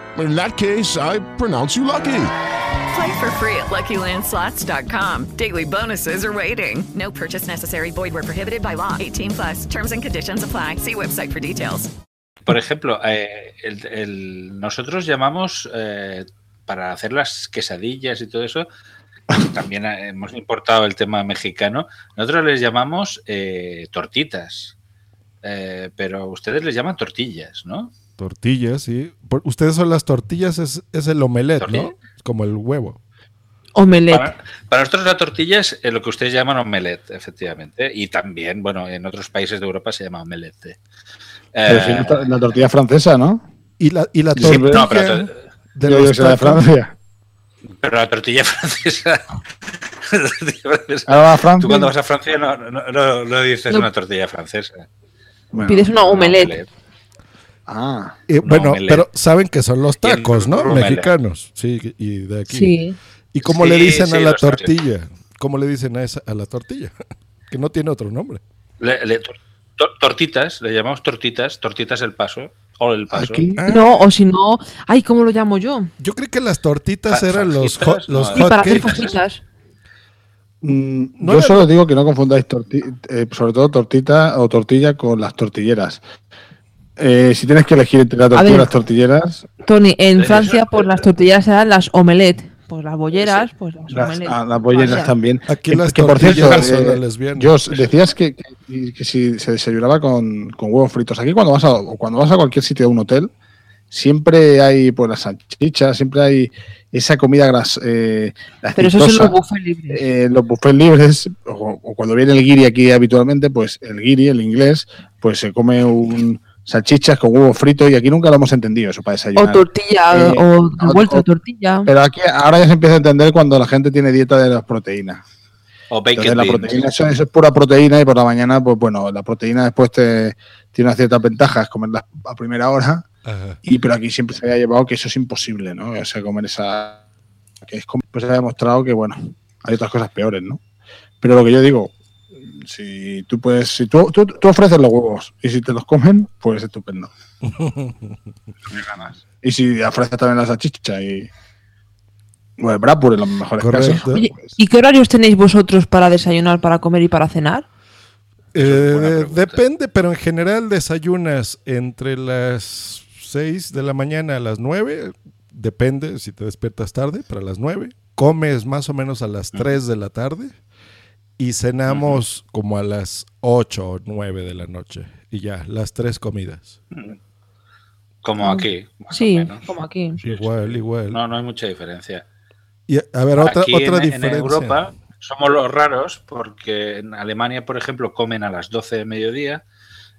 In that case, I pronounce you lucky. Play for free at LuckyLandSlots.com. Daily bonuses are waiting. No purchase necessary. Void where prohibited by law. 18 plus. Terms and conditions apply. See website for details. Por ejemplo, eh, el- el- nosotros llamamos eh, para hacer las quesadillas y todo eso. También hemos importado el tema mexicano. Nosotros les llamamos eh, tortitas, Eh, pero ustedes les llaman tortillas, ¿no? Tortillas, sí. Por- ustedes son las tortillas, es, es el omelette, ¿no? Como el huevo. Omelette. Para, para nosotros la tortilla es eh, lo que ustedes llaman omelette, efectivamente. Y también, bueno, en otros países de Europa se llama omelette. Eh, no la tortilla francesa, ¿no? Y la, y la Sí, tortilla no, pero to- de será de. Francia. Pero la tortilla francesa. la tortilla francesa- Ahora va a Francia. Tú cuando vas a Francia no, no, no- no dices No. una tortilla francesa. Bueno, Pides una omelette. omelette. Ah, bueno, omelette. pero saben que son los tacos, ¿no? rumela. Mexicanos. Sí, y de aquí. Sí. ¿Y cómo le dicen sí, a la tacos. tortilla? ¿Cómo le dicen a, esa, a la tortilla? que no tiene otro nombre. Le- le- tor- tor- tortitas, le llamamos tortitas, tortitas el paso. O el paso. aquí. Ah, No, o si no. Ay, ¿cómo lo llamo yo? Yo creí que las tortitas eran los hot, los no, Y hot para hacer fajitas. Mm, No yo era- solo digo que no confundáis torti- eh, sobre todo tortita o tortilla con las tortilleras. Eh, si tienes que elegir entre las tortilleras, Tony, en Francia, pues las tortillas eran las omelette. Pues las bolleras, pues las las, omelette. ah, las bolleras también. Aquí Que- las que por cierto, son eh. Jos, decías que, que- que si se desayunaba con, con huevos fritos. Aquí cuando vas a cuando vas a cualquier sitio de un hotel, siempre hay pues las salchichas, siempre hay esa comida gras, eh, Pero eso son los buffets libres. Eh, los buffets libres, o, o cuando viene el guiri aquí habitualmente, pues el guiri, el inglés, pues se come un salchichas con huevo frito y aquí nunca lo hemos entendido eso para desayunar. O tortilla, Eh, o de tortilla. Pero aquí ahora ya se empieza a entender cuando la gente tiene dieta de las proteínas. O bacon Entonces, la proteína, eso, eso es pura proteína y por la mañana, pues bueno, la proteína después te tiene unas ciertas ventajas, comerla a primera hora, Ajá. y pero aquí siempre se había llevado que eso es imposible, ¿no? O sea, comer esa... que es como- pues se ha demostrado que, bueno, hay otras cosas peores, ¿no? Pero lo que yo digo, si tú puedes, si tú, tú, tú ofreces los huevos y si te los comen, pues estupendo. Me ganas. Y si ofreces también la salchicha y... Bueno, el Bradbury en los mejores Correcto. casos. Oye, pues, ¿y qué horarios tenéis vosotros para desayunar, para comer y para cenar? Eh, depende, pero en general desayunas entre las 6 de la mañana a las 9. Depende si te despiertas tarde, para las 9. Comes más o menos a las 3 de la tarde. Y cenamos como a las 8 o 9 de la noche. Y ya, las tres comidas. Como aquí. más o Sí, menos. como aquí. Igual, igual. No, no hay mucha diferencia. Y a ver, otra, Aquí otra en, en diferencia. Europa somos los raros porque en Alemania, por ejemplo, comen a las 12 de mediodía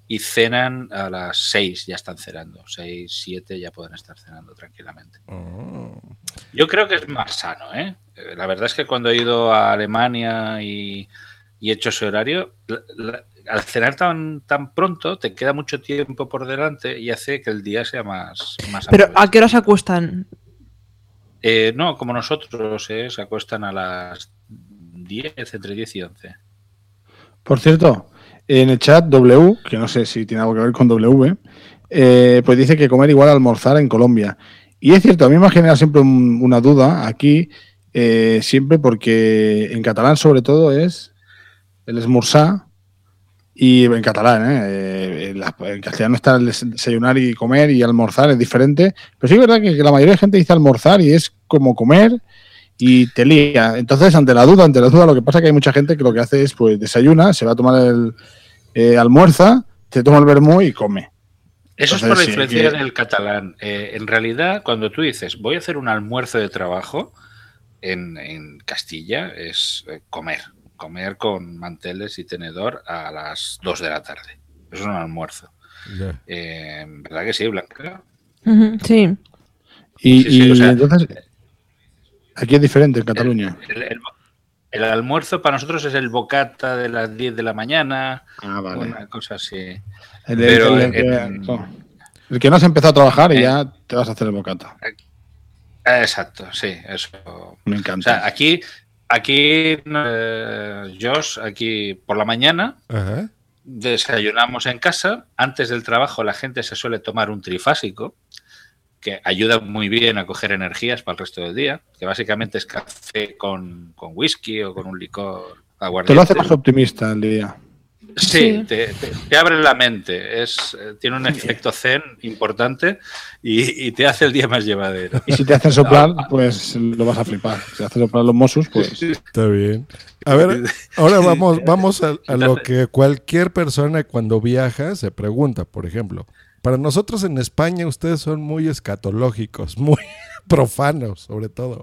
y cenan a las 6, ya están cenando. 6, 7 ya pueden estar cenando tranquilamente. Oh. Yo creo que es más sano, ¿eh? Eh, La verdad es que cuando he ido a Alemania y, y he hecho ese horario, la- la- al cenar tan, tan pronto te queda mucho tiempo por delante y hace que el día sea más, más Pero amable. ¿a qué hora se acuestan? Eh, no, como nosotros, ¿eh? se acuestan a las 10, entre 10 y 11. Por cierto, en el chat W, que no sé si tiene algo que ver con W, eh, pues dice que comer igual a almorzar en Colombia. Y es cierto, a mí me ha generado siempre un- una duda aquí, eh, siempre porque en catalán sobre todo es el esmorzar y en catalán, ¿eh? Eh, en, la- en castellano está el des- desayunar y comer y almorzar, es diferente. Pero sí es verdad que, la mayoría de gente dice almorzar y es como comer y te lía. Entonces, ante la duda, ante la duda, lo que pasa es que hay mucha gente que lo que hace es, pues, desayuna, se va a tomar el eh, almuerza, se toma el vermú y come. Eso es por la sí, influencia que- del catalán. Eh, en realidad, cuando tú dices voy a hacer un almuerzo de trabajo en, en Castilla, es eh, comer. comer con manteles y tenedor a las 2 de la tarde. Es un almuerzo. Ya. Eh, ¿Verdad que sí, Blanca? Sí. Y, Sí, sí, y o sea- entonces, aquí es diferente en Cataluña. El, el- el almuerzo para nosotros es el bocata de las 10 de la mañana. Ah, vale. Una cosa así. El, Pero el- que no has empezado a trabajar y Eh. ya te vas a hacer el bocata. Exacto, sí, eso. Me O encanta. sea, aquí, aquí, eh, Josh, aquí por la mañana Ajá. desayunamos en casa. Antes del trabajo la gente se suele tomar un trifásico que ayuda muy bien a coger energías para el resto del día, que básicamente es café con, con whisky o con un licor aguardiente. Te lo hace más optimista el día. Sí, te, te- te abre la mente, es, eh, tiene un efecto zen importante y, y te hace el día más llevadero. Y si te hacen soplar, pues lo vas a flipar. Si te hacen soplar los Mossus, pues. Está bien. A ver, ahora vamos, vamos a, a lo que cualquier persona cuando viaja se pregunta, por ejemplo. Para nosotros en España ustedes son muy escatológicos, muy profanos sobre todo.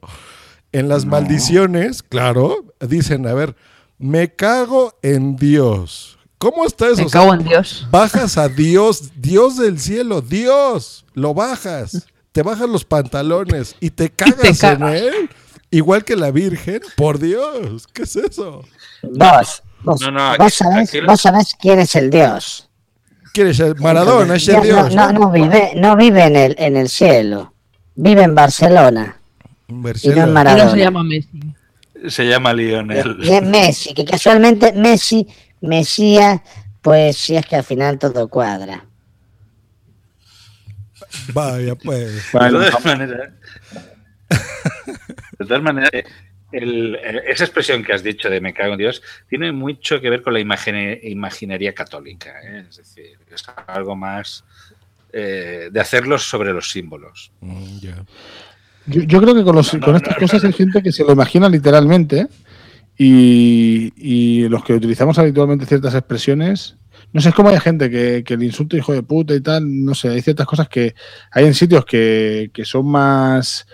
En las maldiciones, claro, dicen, a ver, me cago en Dios. ¿Cómo está eso? Me O sea, cago en Dios. Bajas a Dios, Dios del cielo, Dios, lo bajas, te bajas los pantalones y te cagas, en cagas. él, igual que la Virgen, por Dios, ¿qué es eso? Vos, vos, No, no, vos sabés, lo- vos sabés quién es el Dios. ¿Quieres ser Maradona, es el no, Dios? no, no vive, no vive en el, en el cielo. Vive en Barcelona. Y no en Y no Maradona. se llama Messi. Se llama Lionel. Y es Messi, que casualmente Messi, Mesías, pues sí es que al final todo cuadra. Vaya, pues. De todas maneras, de todas maneras, eh, el- eh, esa expresión que has dicho de me cago en Dios tiene mucho que ver con la imagine- imaginería católica. ¿eh? Es decir, es algo más eh, de hacerlos sobre los símbolos. Mm, Yo, yo creo que con, los- con estas cosas hay gente que se lo imagina literalmente y, y los que utilizamos habitualmente ciertas expresiones, no sé, es como hay gente que, que el insulto hijo de puta y tal, no sé, hay ciertas cosas que hay en sitios que, que son más...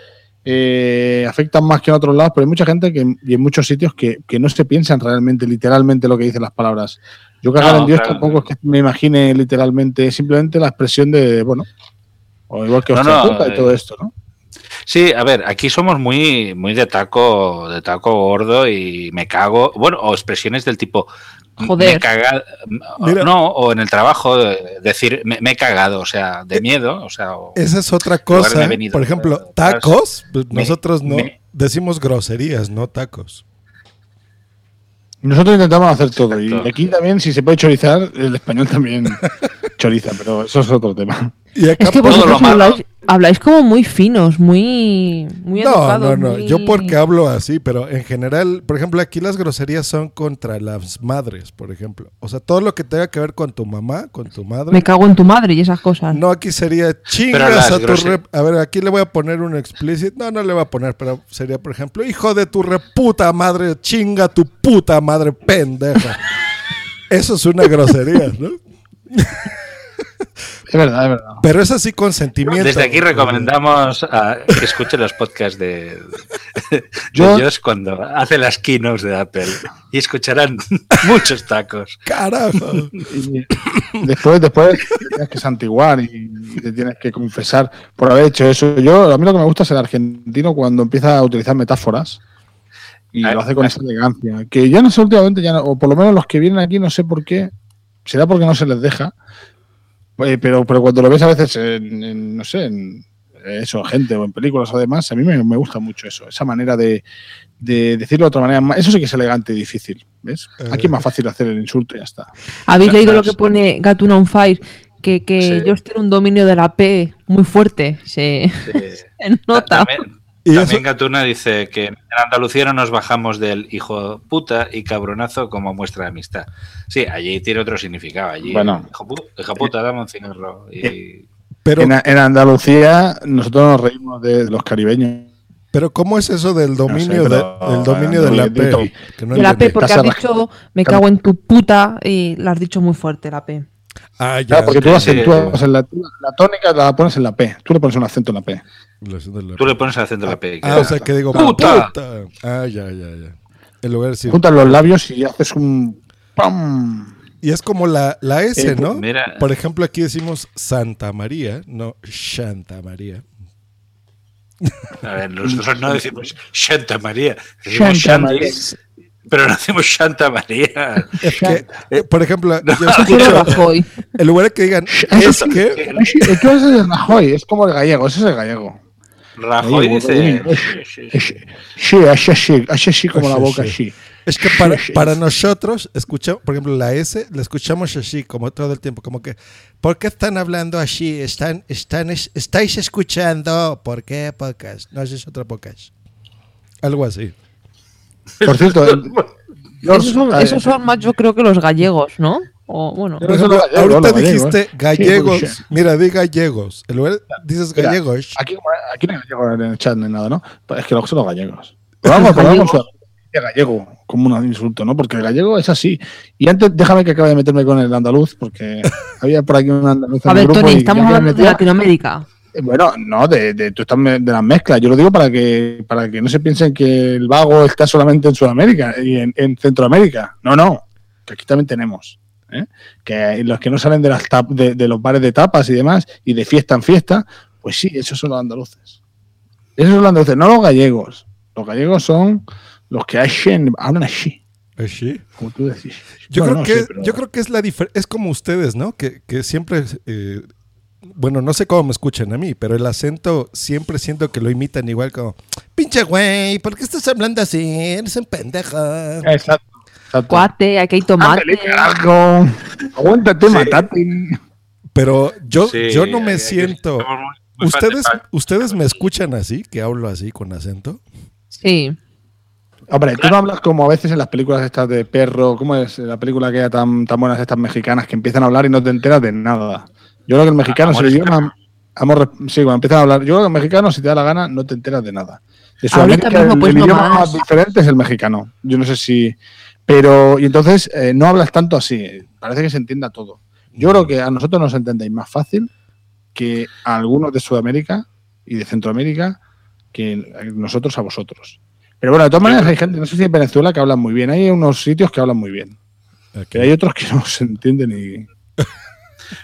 eh, afectan más que en otros lados, pero hay mucha gente que, y en muchos sitios que, que no se piensan realmente, literalmente lo que dicen las palabras. Yo cagar No, en Dios claro. tampoco es que me imagine literalmente, simplemente la expresión de, bueno, o igual que No, hostia no, puta y eh, todo esto, ¿no? Sí, a ver, aquí somos muy, muy de taco, de taco gordo y me cago, bueno, o expresiones del tipo Joder. me he cagado, Mira. no, o en el trabajo de- decir me, me he cagado, o sea, de miedo, o sea, o- Esa es otra cosa. venido Por ejemplo, tacos, pues Me- nosotros no me- decimos groserías, no tacos. Nosotros intentamos hacer todo. Y aquí también, si se puede chorizar, el español también choriza, pero eso es otro tema. Y acá Es que por- vosotros habláis, habláis como muy finos, muy, muy No, educados. no, no. muy- Yo porque hablo así, pero en general, por ejemplo, aquí las groserías son contra las madres, por ejemplo. O sea, todo lo que tenga que ver con tu mamá, con tu madre. Me cago en tu madre y esas cosas. No, aquí sería chingas a tu rep. A ver, aquí le voy a poner un explicit. No, no le voy a poner, pero sería, por ejemplo, hijo de tu reputa madre, chinga tu puta madre pendeja. Eso es una grosería, ¿no? Es verdad, es verdad. Pero es así con sentimiento. Desde aquí recomendamos a que escuchen los podcasts de, de Yo- Josh cuando hace las keynotes de Apple y escucharán muchos tacos. Carajo. Y después, después te tienes que santiguar y te tienes que confesar por haber hecho eso. Yo, a mí lo que me gusta es el argentino cuando empieza a utilizar metáforas y Ah, lo hace con esa elegancia. Que ya no sé últimamente, ya no- o por lo menos los que vienen aquí, no sé por qué, será porque no se les deja. Eh, pero, pero cuando lo ves a veces en, en, no sé, en eso, gente o en películas o demás, a mí me, me gusta mucho eso, esa manera de, de decirlo de otra manera. Eso sí que es elegante y difícil, ¿ves? Aquí es más fácil hacer el insulto y ya está. ¿Habéis leído lo que pone Gatuna on Fire? Que, que Sí. Josh tiene un dominio de la P muy fuerte. Se, se nota. También, Y también eso- Gatuna dice que en Andalucía no nos bajamos del hijo puta y cabronazo como muestra de amistad. Sí, allí tiene otro significado. Allí, Bueno. hijo, pu- hijo puta, dame un cigarro. Y, Pero, en, en Andalucía nosotros nos reímos de los caribeños. pero ¿cómo es eso del dominio, pero- de, del dominio de la P? Que no de la P, porque has dicho me cago en tu puta y la has dicho muy fuerte, la P. Ah, ya. Claro, porque tú sí, acentúas en la, la tónica la pones en la P. Tú le pones un acento en la P. Tú le pones el acento de la P. Ah, o sea que digo, ¡Puta! puta. Ah, ya, ya, ya. En lugar de decir- Juntas los labios y haces un ¡pam! Y es como la, la S, Eh, ¿no? mira. Por ejemplo, aquí decimos Santa María, no Santa María. A ver, nosotros no decimos Santa María, decimos Santa María. Pero no decimos Santa María. Es que, eh, por ejemplo, yo No, escucho, Rajoy. en lugar de que digan, es que, Es que ese es Rajoy, es como el gallego, ese es el gallego. Rajoy dice. Sí, así, así, así, así como la boca, así. Es que para, para nosotros, escuchamos, por ejemplo, la S la escuchamos así, como todo el tiempo, como que, ¿por qué están hablando así? Están, están, es- estáis escuchando, ¿por qué podcast? No, es otro podcast. Algo así. Por cierto, Esos son, Ah, esos son más, yo creo que los gallegos, ¿no? O bueno. Pero eso Ahorita dijiste ¿eh? gallegos, Sí, porque- mira, di gallegos. En lugar dices Mira, gallegos. Aquí, aquí no hay gallego en el chat ni nada, ¿no? Pues Es que luego son los gallegos. Pero vamos, pero vamos a gallego como un insulto, ¿no? Porque el gallego es así. Y antes, déjame que acabe de meterme con el andaluz, porque había por aquí un andaluz en A ver, Tony, estamos ya que me hablando de Latinoamérica. Bueno, no, de, de, tú estás me- de las mezclas. Yo lo digo para que, para que no se piensen que el vago está solamente en Sudamérica y en, en Centroamérica. No, no, que aquí también tenemos. ¿eh? Que los que no salen de, las tap- de, de los bares de tapas y demás, y de fiesta en fiesta, pues sí, esos son los andaluces. Esos son los andaluces, no los gallegos. Los gallegos son los que hacen- hablan así, Así. como tú decís. Yo, creo no que, pero- yo creo que es la diferencia. Es como ustedes, ¿no? Que, que siempre. eh, bueno, no sé cómo me escuchan a mí, pero el acento siempre siento que lo imitan igual como. Pinche güey, ¿por qué estás hablando así? Eres un pendejo. Exacto. exacto. Cuate, aquí hay tomate. Ándale, carajo. Aguántate, matate. Pero yo, Sí, yo no me siento. ¿Ustedes. ¿Ustedes me escuchan así? Que hablo así con acento. Sí. Hombre, tú no hablas como a veces en las películas estas de perro, ¿cómo es la película que tan, tan buenas estas mexicanas que empiezan a hablar y no te enteras de nada? Yo creo que el mexicano, si le idioma, amor, sí, cuando empiezan a hablar, yo creo que el mexicano, si te da la gana, no te enteras de nada. De Sudamérica, mismo, el, pues, el no idioma más. más diferente es el mexicano. Yo no sé si. Pero, y entonces, eh, no hablas tanto así. Parece que se entienda todo. Yo creo que a nosotros nos entendéis más fácil que a algunos de Sudamérica y de Centroamérica que nosotros a vosotros. Pero bueno, de todas maneras hay gente, no sé si en Venezuela, que hablan muy bien. Hay unos sitios que hablan muy bien. Pero hay otros que no se entienden y...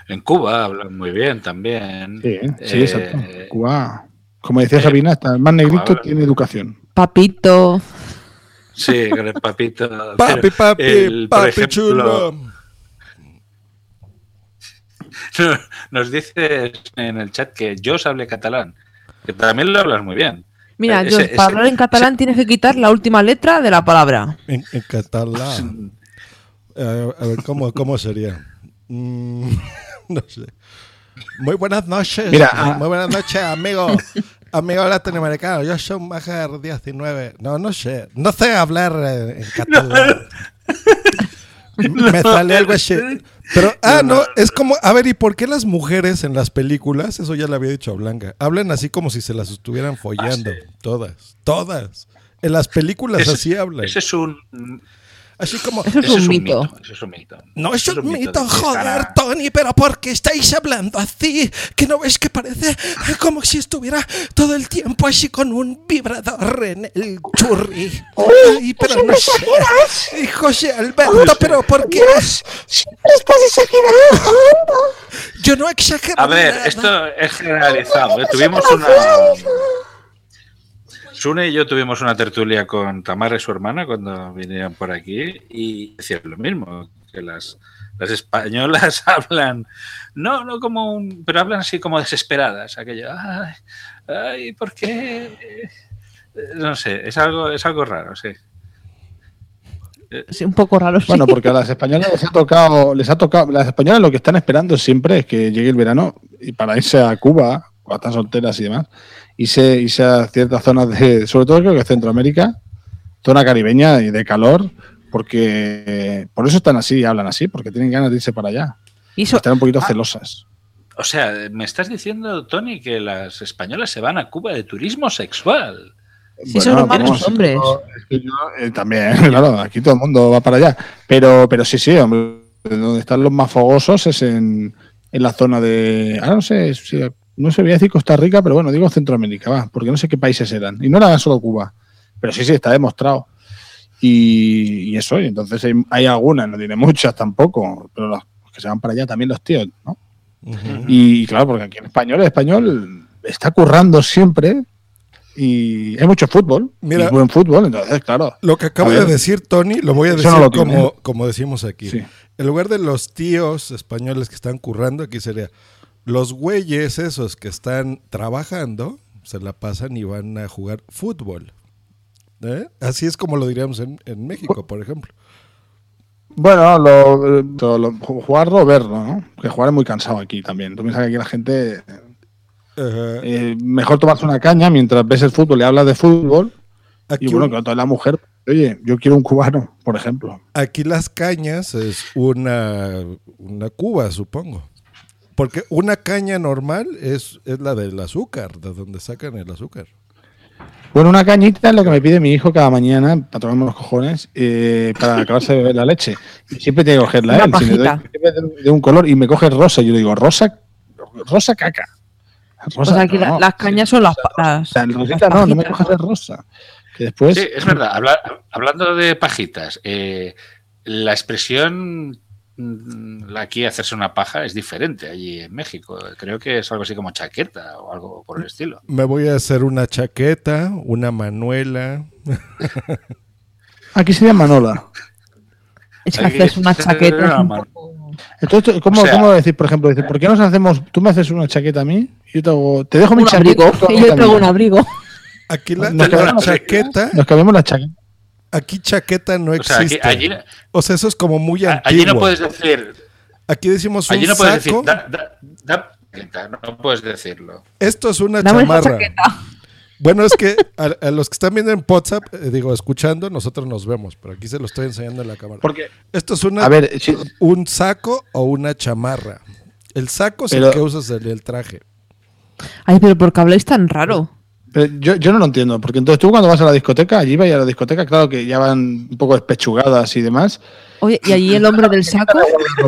En Cuba hablan muy bien también. Sí, sí, Eh, exacto. Cuba, como decía Sabina, hasta el más negrito Cuba, tiene educación. Papito. Sí, con el papito. Papi, papi, el- papi ejemplo, chulo. Nos dices en el chat que Jos hable catalán, que también lo hablas muy bien. Mira, Eh, Jos, ese- para ese- hablar en catalán tienes que quitar la última letra de la palabra. En, en catalán. Eh, a ver, ¿cómo, cómo sería? Mm, no sé. Muy buenas noches. Mira, ah. muy buenas noches, amigo. Amigo latinoamericano. Yo soy un Majer 19. No, no sé. No sé hablar en catalán. Me sale algo así. Pero, ah, no, es como, a ver, ¿y por qué las mujeres en las películas, eso ya le había dicho a Blanca, hablan así como si se las estuvieran follando? Todas, todas. En las películas Ese- así hablan. Ese es un. Así como. Eso es ese un mito. Eso es un mito. No es Eso un mito, de que joder, están- Tony, pero ¿por qué estáis hablando así? ¿Que no ves que parece como si estuviera todo el tiempo así con un vibrador en el churri? Ay, pero no sé. Y José Alberto, pero ¿por qué? Siempre estás exagerando. Yo no exagero. A ver, nada. esto es generalizado. ¿eh? Tuvimos una. Sune y yo tuvimos una tertulia con Tamara y su hermana cuando vinieron por aquí y decían lo mismo, que las, las españolas hablan, no, no como un, pero hablan así como desesperadas, aquello, ay, ay, ¿por qué? No sé, es algo, es algo raro, sí. Sí, un poco raro. sí. Bueno, porque a las españolas les ha tocado, les ha tocado, las españolas lo que están esperando siempre es que llegue el verano y para irse a Cuba, o están solteras y demás, irse, irse a ciertas zonas de, sobre todo creo que Centroamérica, zona caribeña y de calor, porque por eso están así y hablan así, porque tienen ganas de irse para allá. Y Están un poquito Ah. celosas. O sea, me estás diciendo, Tony, que las españolas se van a Cuba de turismo sexual. Sí, son vamos, hombres. es que yo, eh, también, claro, aquí todo el mundo va para allá. Pero, pero sí, sí, hombre, donde están los más fogosos es en, en la zona de. Ahora no sé, si- no sé, voy a decir Costa Rica, pero bueno, digo Centroamérica, va, porque no sé qué países eran. Y no era solo Cuba. Pero sí, sí, está demostrado. Y, y eso, y entonces hay, hay algunas, no tiene muchas tampoco, pero las que se van para allá también los tíos, ¿no? Y claro, porque aquí en español, el español está currando siempre y hay mucho fútbol, Mira, y buen fútbol, entonces, claro. Lo que acaba A ver, de decir Tony, lo voy a decir no lo tiene. como, como decimos aquí. Sí. En lugar de los tíos españoles que están currando, aquí sería los güeyes esos que están trabajando, se la pasan y van a jugar fútbol. ¿Eh? Así es como lo diríamos en, en México, por ejemplo. Bueno, lo, lo- lo- jugarlo o verlo, ¿no? Que jugar es muy cansado aquí también. Tú piensas que aquí la gente. eh, mejor tomarse una caña mientras ves el fútbol y hablas de fútbol. Aquí y bueno, que toda la mujer. Oye, yo quiero un cubano, por ejemplo. Aquí las cañas es una, una cuba, supongo. Porque una caña normal es, es la del azúcar, de donde sacan el azúcar. Bueno, una cañita es lo que me pide mi hijo cada mañana para tomarme los cojones eh, para acabarse de beber la leche. Y siempre tiene que cogerla Una él. Si doy de, de un color y me coge rosa, yo le digo, rosa, rosa caca. o sea, aquí la- no. las cañas son las, las, O sea, el las rosita no, no me cojas el rosa. Que después. Sí, es verdad. Habla- hablando de pajitas, eh, la expresión aquí hacerse una paja es diferente allí en México. Creo que es algo así como chaqueta o algo por el estilo. Me voy a hacer una chaqueta, una manuela. Aquí sería Manola. Es que haces una se- chaqueta. Entonces, ¿cómo, O sea- cómo decir, por ejemplo, dice, ¿por qué nos hacemos, tú me haces una chaqueta a mí yo te, hago- te dejo mi chaqueta? abrigo. Y yo tengo mía? un abrigo. Aquí la, Nos la chaqueta, Nos cambiamos la chaqueta. Aquí chaqueta no O sea, aquí- existe. allí- o sea, eso es como muy A- antiguo. Allí no puedes decir. Aquí decimos un Allí no puedes saco. decir. Da, da- da chaqueta, no puedes decirlo. Esto es una Dame chamarra. Bueno, es que a, a los que están viendo en WhatsApp, eh, digo, escuchando, nosotros nos vemos, pero aquí se lo estoy enseñando en la cámara. Porque, Esto es una, a ver, si- un saco o una chamarra. El saco es el que usas en el traje. Ay, pero ¿por qué habláis tan raro? Pero yo, yo no lo entiendo, porque entonces tú cuando vas a la discoteca, allí vas a la discoteca, claro que ya van un poco despechugadas y demás. Oye, ¿y allí el hombre del saco?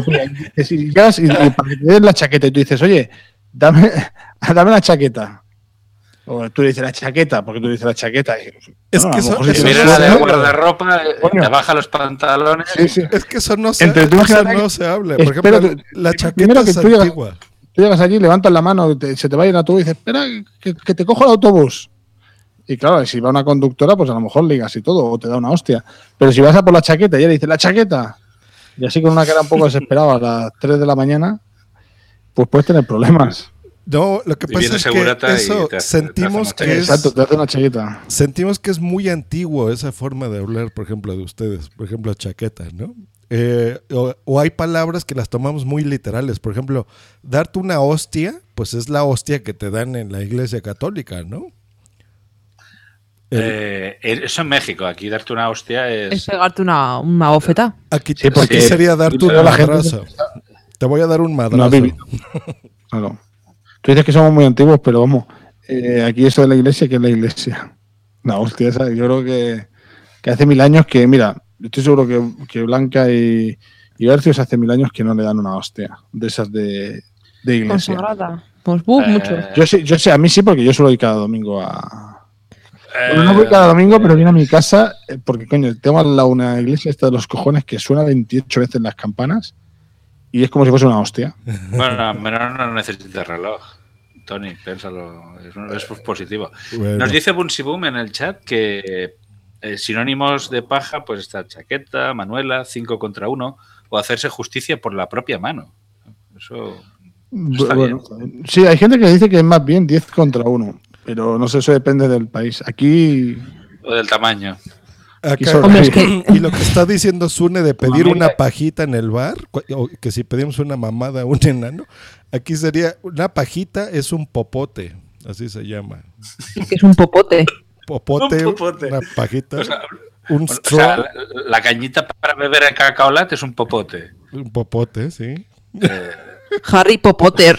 Decir, llegas y, y para que te den la chaqueta y tú dices, oye, dame, dame la chaqueta. O tú le dices la chaqueta, porque tú dices la chaqueta. Y, Es bueno, que eso- eso no vienes se de guardarropa, eh, te baja los pantalones. Sí, sí. Es que eso no se, Entre tú eso no que- se habla. Por ejemplo, la chaqueta que es tú llegas- antigua. Tú llegas allí, levantas la mano, te- se te va a ir a tu y dices, espera, que, que te cojo el autobús. Y claro, si va una conductora, pues a lo mejor ligas y todo, o te da una hostia. Pero si vas a por la chaqueta y ella dice, la chaqueta, y así con una cara un poco desesperada a las 3 de la mañana, pues puedes tener problemas. No, lo que pasa es que y eso te hace- sentimos te hace que una es, Exacto, te hace una chaqueta. sentimos que es muy antiguo esa forma de hablar, por ejemplo, de ustedes, por ejemplo, chaqueta, ¿no? Eh, o, o hay palabras que las tomamos muy literales, por ejemplo, darte una hostia, pues es la hostia que te dan en la iglesia católica, ¿no? El- Eh, eso en México, aquí darte una hostia Es es. pegarte una, una bofeta. aquí, Sí, porque- aquí sería darte pero un la gente- madrazo. Te voy a dar un No madrazo. vivido. Claro. Tú dices que somos muy antiguos, pero vamos, eh, aquí esto de la iglesia, que es la iglesia? La hostia esa, yo creo que, que hace mil años que, mira, estoy seguro que, que Blanca y, y Bercios hace mil años que no le dan una hostia de esas de, de iglesia. Consagrada. Pues buf, Eh, mucho. Yo sí, yo sé, a mí sí, porque yo suelo ir cada domingo a. eh, Bueno, no voy cada domingo, pero viene a mi casa, eh, porque coño, tengo al lado una iglesia esta de los cojones que suena 28 veces las campanas y es como si fuese una hostia. Bueno, pero no necesitas reloj. Tony, piénsalo, es, un- es positivo. Bueno. Nos dice Bunsiboom en el chat que eh, sinónimos de paja, pues está chaqueta, manuela, 5 contra 1, o hacerse justicia por la propia mano. Eso está Bueno, sí, hay gente que dice que es más bien 10 contra 1, pero no sé, eso depende del país. Aquí. o del tamaño. aquí Acá- Hombre, es que- Y lo que está diciendo Sune de pedir una pajita en el bar, o que si pedimos una mamada a un enano, aquí sería una pajita es un popote, así se llama. Es un popote. Popote, Un popote. una pajita, O sea, un O sea, la, la cañita para beber en cacaolat es un popote. un popote, sí. Eh, Harry Popotter.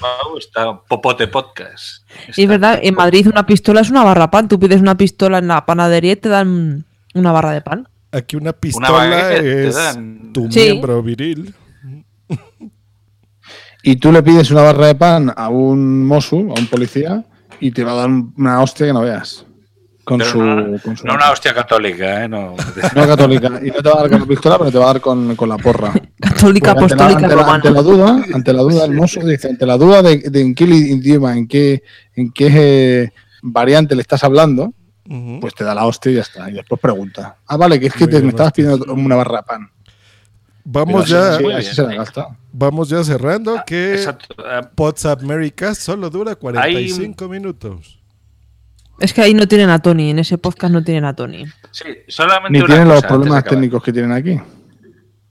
Mau, está Popote Podcast. Y es verdad, en Madrid una pistola es una barra pan. Tú pides una pistola en la panadería y te dan una barra de pan. Aquí una pistola es tu Sí. miembro viril. Y tú le pides una barra de pan a un mosu, a un policía, y te va a dar una hostia que no veas. con su, no, con su- no una hostia católica, ¿eh? No. no católica. Y no te va a dar con la pistola, pero te va a dar con, con la porra. Católica, Porque ante la- apostólica, ante la, romana. ante la duda, ante la duda, el mozo dice, ante la duda de, de en qué idioma, en qué, en qué eh, variante le estás hablando, pues te da la hostia y ya está. Y después pregunta. Ah, vale, que es que te, me estabas pidiendo una barra de pan. Vamos ya, así- Muy así bien. se la gasta. vamos ya cerrando que Exacto. Ah, WhatsApp America solo dura 45 minutos. Es que ahí no tienen a Tony, en ese podcast no tienen a Tony. Sí, solamente Ni una tienen los cosa problemas técnicos que tienen aquí.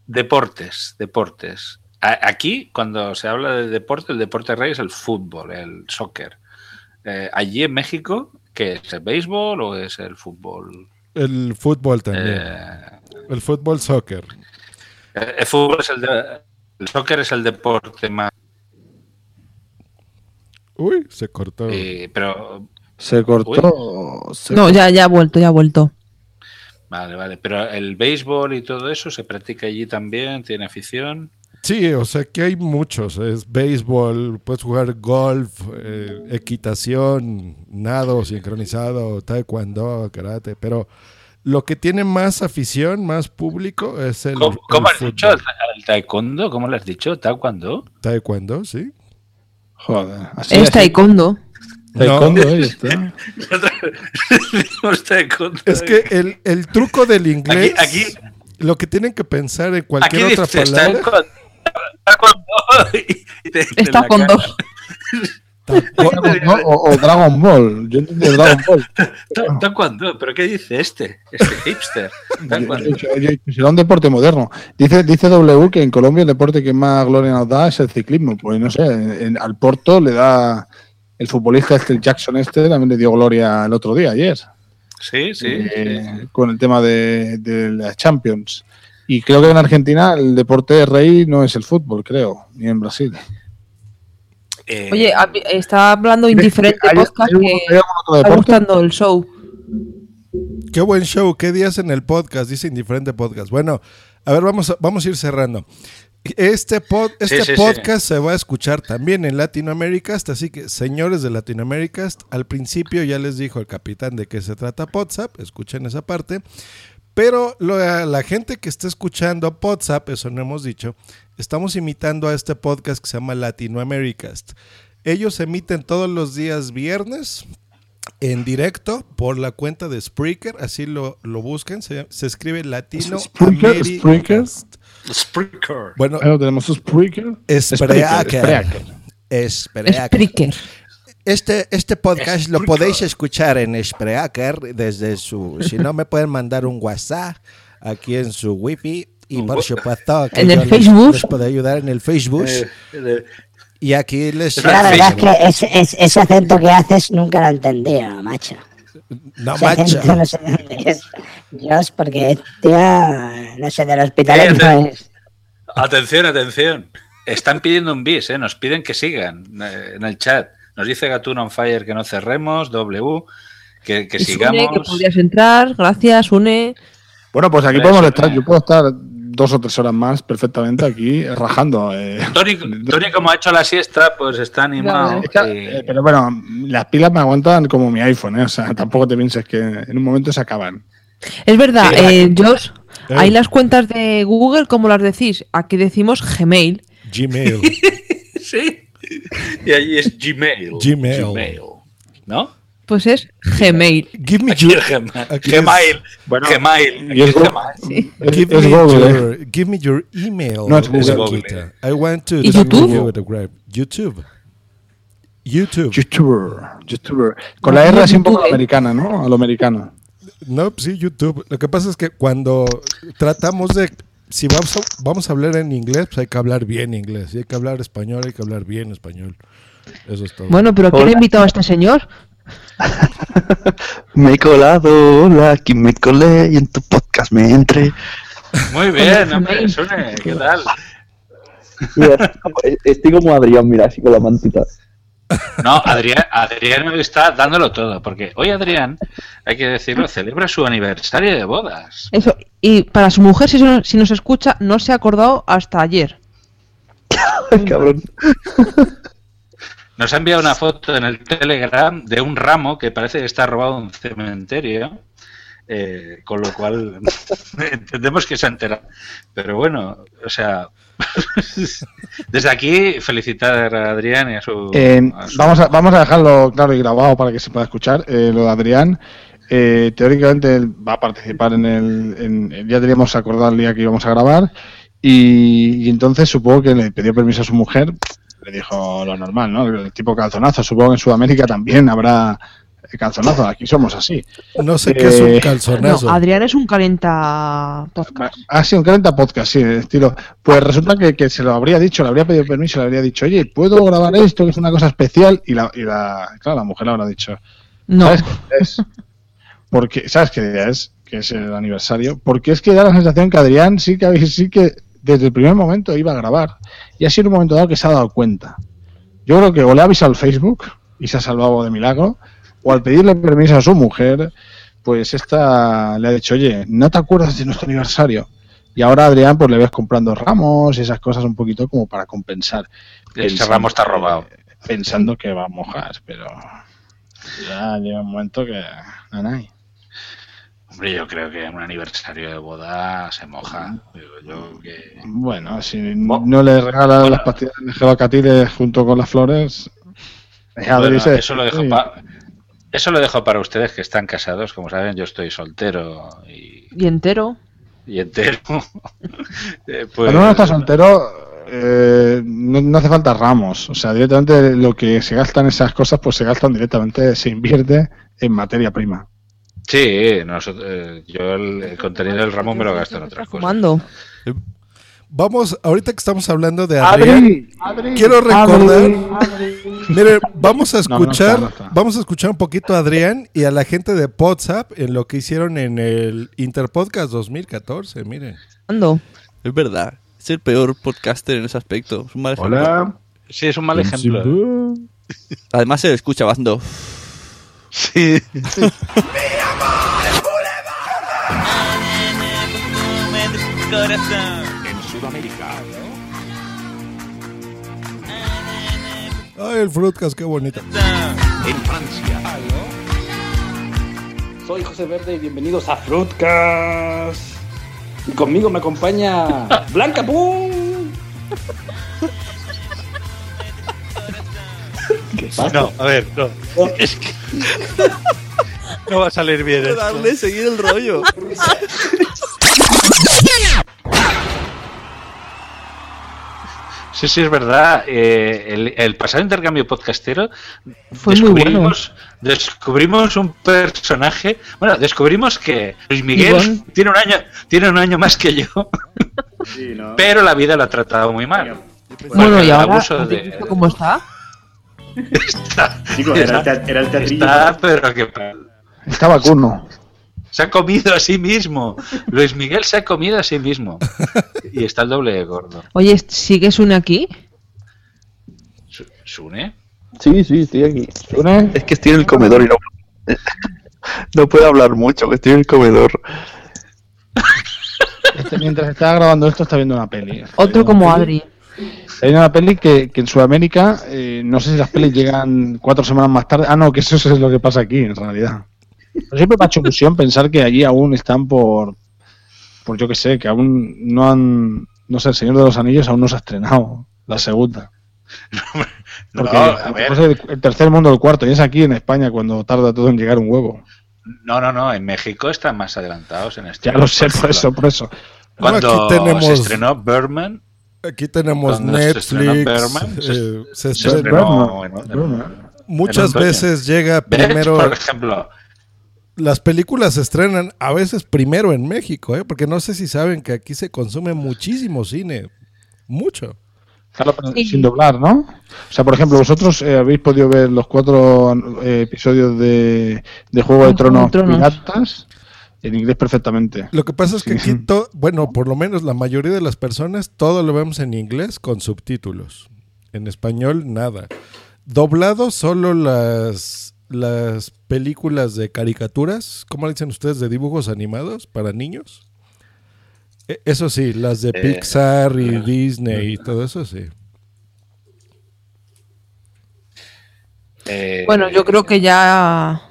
Deportes, deportes. A- Aquí, cuando se habla de deporte, el deporte rey es el fútbol, el soccer. Eh, allí en México, ¿qué es? ¿El béisbol o es el fútbol? El fútbol también. Eh, El fútbol soccer. El, el fútbol es el de- el soccer es el deporte más. Uy, se cortó. eh, pero Se cortó. se No, ya, ya ha vuelto, ya ha vuelto. vale, vale. Pero el béisbol y todo eso se practica allí también, tiene afición. Sí, o sea que hay muchos. Es béisbol, puedes jugar golf, eh, equitación, nado sincronizado, taekwondo, karate, pero lo que tiene más afición, más público es el, ¿Cómo, cómo el has dicho? ¿El, taekwondo? ¿Cómo lo has dicho? ¿Taekwondo? Taekwondo, sí. Joder. Así, Es así. taekwondo. Taekwondo, ahí está. Es que el, el truco del inglés, Aquí- aquí- lo que tienen que pensar en Aquí cualquier otra palabra, Está con cara. O, o Dragon Ball. Yo entendí Dragon Ball. Ta- Taekwondo, ¿pero qué dice este? Este hipster. Será un deporte moderno. Dice, dice W que en Colombia el deporte que más gloria nos da es el ciclismo. Pues no sé, en- al Porto le da el futbolista este, el Jackson este, también le dio gloria el otro día, ayer, Sí, sí. eh, con el tema de, de las Champions. Y creo que en Argentina el deporte rey no es el fútbol, creo, ni en Brasil. Eh, Oye, a- está hablando indiferente ¿Hay- podcast hay- que está gustando el show. Qué buen show, qué días en el podcast, dice indiferente podcast. Bueno, a ver, vamos a, vamos a ir cerrando. Este, pod- este sí, sí. podcast se va a escuchar también en Latinoamérica, así que señores de Latinoamérica, al principio ya les dijo el capitán de qué se trata WhatsApp, escuchen esa parte. Pero lo- la gente que está escuchando WhatsApp, eso no hemos dicho, estamos imitando a este podcast que se llama Latinoamericast. Ellos emiten todos los días viernes en directo por la cuenta de Spreaker, así lo, lo busquen, se, se escribe Latino Spreaker, Spreaker. Spreaker. Bueno, Bueno, tenemos Spreaker. Spreaker. Spreaker. Spreaker. Este, este podcast lo podéis escuchar en Spreaker desde su... Si no, me pueden mandar un WhatsApp aquí en su wifi y por supuesto que En el les- Facebook. les puedo ayudar en el Facebook. Eh, eh, Y aquí les... La verdad es que ese, ese- ese acento que haces nunca lo he entendido, macho. No, Ese macho. acento no sé de dónde es. Dios, porque, tío, no sé, del hospital Eh, no es. Atención, atención. Están pidiendo un bis, ¿eh? nos piden que sigan eh, en el chat. Nos dice Gatuno on Fire que no cerremos, W, que, que sigamos. que podrías entrar. Gracias, Une. Bueno, pues aquí podemos eh. estar. Yo puedo estar dos o tres horas más perfectamente aquí rajando. eh. Tony, Tony, como ha hecho la siesta, pues está animado. Y- eh, pero bueno, las pilas me aguantan como mi iPhone, ¿eh? O sea, tampoco te pienses que en un momento se acaban. Es verdad, Sí, eh, Josh, Eh. ahí las cuentas de Google, ¿cómo las decís? Aquí decimos Gmail. Gmail. sí. Y allí es Gmail. Gmail. ¿No? Pues es Gmail. Give me your, Gmail. Gmail. Bueno, Gmail. Aquí es Gmail. Give me, ¿eh? your, give me your email. No, es Google. I want to ¿Y YouTube? you with a grab. YouTube. YouTube. YouTuber, YouTuber. Con la R así un poco americana, ¿no? A lo americano. No, sí, YouTube. Lo que pasa es que cuando tratamos de. Si vamos a, vamos a hablar en inglés, pues hay que hablar bien inglés. Si hay que hablar español, hay que hablar bien español. Eso es todo. Bueno, pero ¿quién ha invitado a este señor? Me he colado, hola, aquí me colé y en tu podcast me entré. Muy bien, hombre, Sune, ¿qué tal? Estoy como- Adrián, mira, así con la mantita. No, Adrián, Adrián hoy está dándolo todo, porque hoy Adrián, hay que decirlo, celebra su aniversario de bodas. Eso. Y para su mujer, si, no- si nos escucha, no se ha acordado hasta ayer. Cabrón. Nos ha enviado una foto en el Telegram de un ramo que parece que está robado en un cementerio. eh, con lo cual entendemos que se ha enterado. Pero bueno, o sea, desde aquí felicitar a Adrián y a su. Eh, a su- vamos, a, vamos a dejarlo claro y grabado para que se pueda escuchar. Eh, lo de Adrián, eh, teóricamente él va a participar en el. en- ya teníamos acordado el día que íbamos a grabar. Y, y entonces supongo que le pidió permiso a su mujer. Le dijo lo normal, ¿no? El tipo calzonazo. Supongo que en Sudamérica también habrá calzonazo. Aquí somos así. No sé qué es un Eh, calzonazo. No, Adrián es un calienta podcast. Ah, sí, un 40 podcast, sí, de estilo. Pues resulta que, que se lo habría dicho, le habría pedido permiso, le habría dicho, oye, ¿puedo grabar esto? Que es una cosa especial. Y la, y la claro, la mujer le habrá dicho, No. ¿sabes es? Porque, ¿sabes qué día es? Que es el aniversario. Porque es que da la sensación que Adrián sí que, sí que desde el primer momento iba a grabar. Y ha sido un momento dado que se ha dado cuenta. Yo creo que o le ha avisado al Facebook y se ha salvado de milagro, o al pedirle permiso a su mujer, pues esta le ha dicho, oye, ¿no te acuerdas de nuestro aniversario? Y ahora Adrián pues le ves comprando ramos y esas cosas un poquito como para compensar. Ese ramo está robado. Pensando que va a mojar, pero ya llega un momento que... nanay. Hombre, yo creo que en un aniversario de boda se moja. Digo yo que. Bueno, si no le regalas las pastillas de gebacatiles junto con las flores... Bueno, eso, lo dejo sí. pa- eso lo dejo para ustedes que están casados. Como saben, yo estoy soltero y, Y entero. y entero. Eh, pues, Cuando uno está soltero, eh, no, no hace falta ramos. O sea, directamente lo que se gastan esas cosas, pues se gastan directamente, se invierte en materia prima. Sí, nosotros, eh, yo el, el contenido del ramo me lo gasto en otras cosas. Fumando. Vamos, ahorita que estamos hablando de Adri, Adrián, Adri, quiero recordar, Adri, mire, vamos a No, no está, escuchar, no está. vamos a escuchar un poquito a Adrián y a la gente de WhatsApp en lo que hicieron en el Interpodcast 2014, miren. ¿Cuándo? Es verdad. Es el peor podcaster en ese aspecto. Es un mal ejemplo. Hola. Sí, es un mal ejemplo. Además se le escucha bando. Sí. En Sudamérica. Ay, el Fruitcast, qué bonito. En Francia. Soy José Verde y bienvenidos a Fruitcast. Y conmigo me acompaña Blanca Pum. ¿Qué pasa? No, a ver, no. Es que no va a salir bien esto. Darle, seguir el rollo. Sí, sí, es verdad. Eh, el, el pasado intercambio podcastero Fue muy descubrimos, descubrimos un personaje. Bueno, descubrimos que Luis Miguel Iván. tiene un año, tiene un año más que yo, pero la vida lo ha tratado muy mal. Bueno, Porque y el ahora, abuso ¿has de- visto cómo está? está, Chicos, era el tea- era el teatrillo. Está, pero que Está vacuno. se ha comido a sí mismo. Luis Miguel se ha comido a sí mismo. Y está el doble de gordo. Oye, ¿sigue Sune aquí? Su- ¿Sune? Sí, sí, estoy aquí. ¿Sune? Es que estoy en el comedor y no, no puedo hablar mucho, que estoy en el comedor. Este, mientras está grabando esto, está viendo una peli. Está Otro como. Adri. Hay una peli que, que en Sudamérica, eh, no sé si las pelis llegan cuatro semanas más tarde. Ah, no, que eso es lo que pasa aquí, en realidad. Pero siempre me ha hecho ilusión pensar que allí aún están por, por yo que sé, que aún no han, no sé, El Señor de los Anillos aún no se ha estrenado la segunda. Porque No, a ver. el, el tercer mundo el cuarto, y es aquí en España cuando tarda todo en llegar un huevo. No, no, no. En México están más adelantados en esto. Ya lo sé, por eso, por eso. Cuando Bueno, aquí tenemos- se estrenó Birdman, Aquí tenemos Cuando se estrenó Netflix. Muchas veces llega ¿Ves? primero. Por ejemplo, Las películas se estrenan a veces primero en México, ¿eh? porque no sé si saben que aquí se consume muchísimo cine. Mucho. Claro, pero sin doblar, ¿no? O sea, por ejemplo, vosotros eh, habéis podido ver los cuatro eh, episodios de, de Juego de Tronos, Tronos. piratas en inglés perfectamente. Lo que pasa es que Sí. aquí, to- bueno, por lo menos la mayoría de las personas, todo lo vemos en inglés con subtítulos. En español, nada. Doblado solo las, las películas de caricaturas, ¿cómo le dicen ustedes? De dibujos animados para niños. E- Eso sí, las de Eh, Pixar y Disney y todo eso sí. Eh, Bueno, yo creo que ya.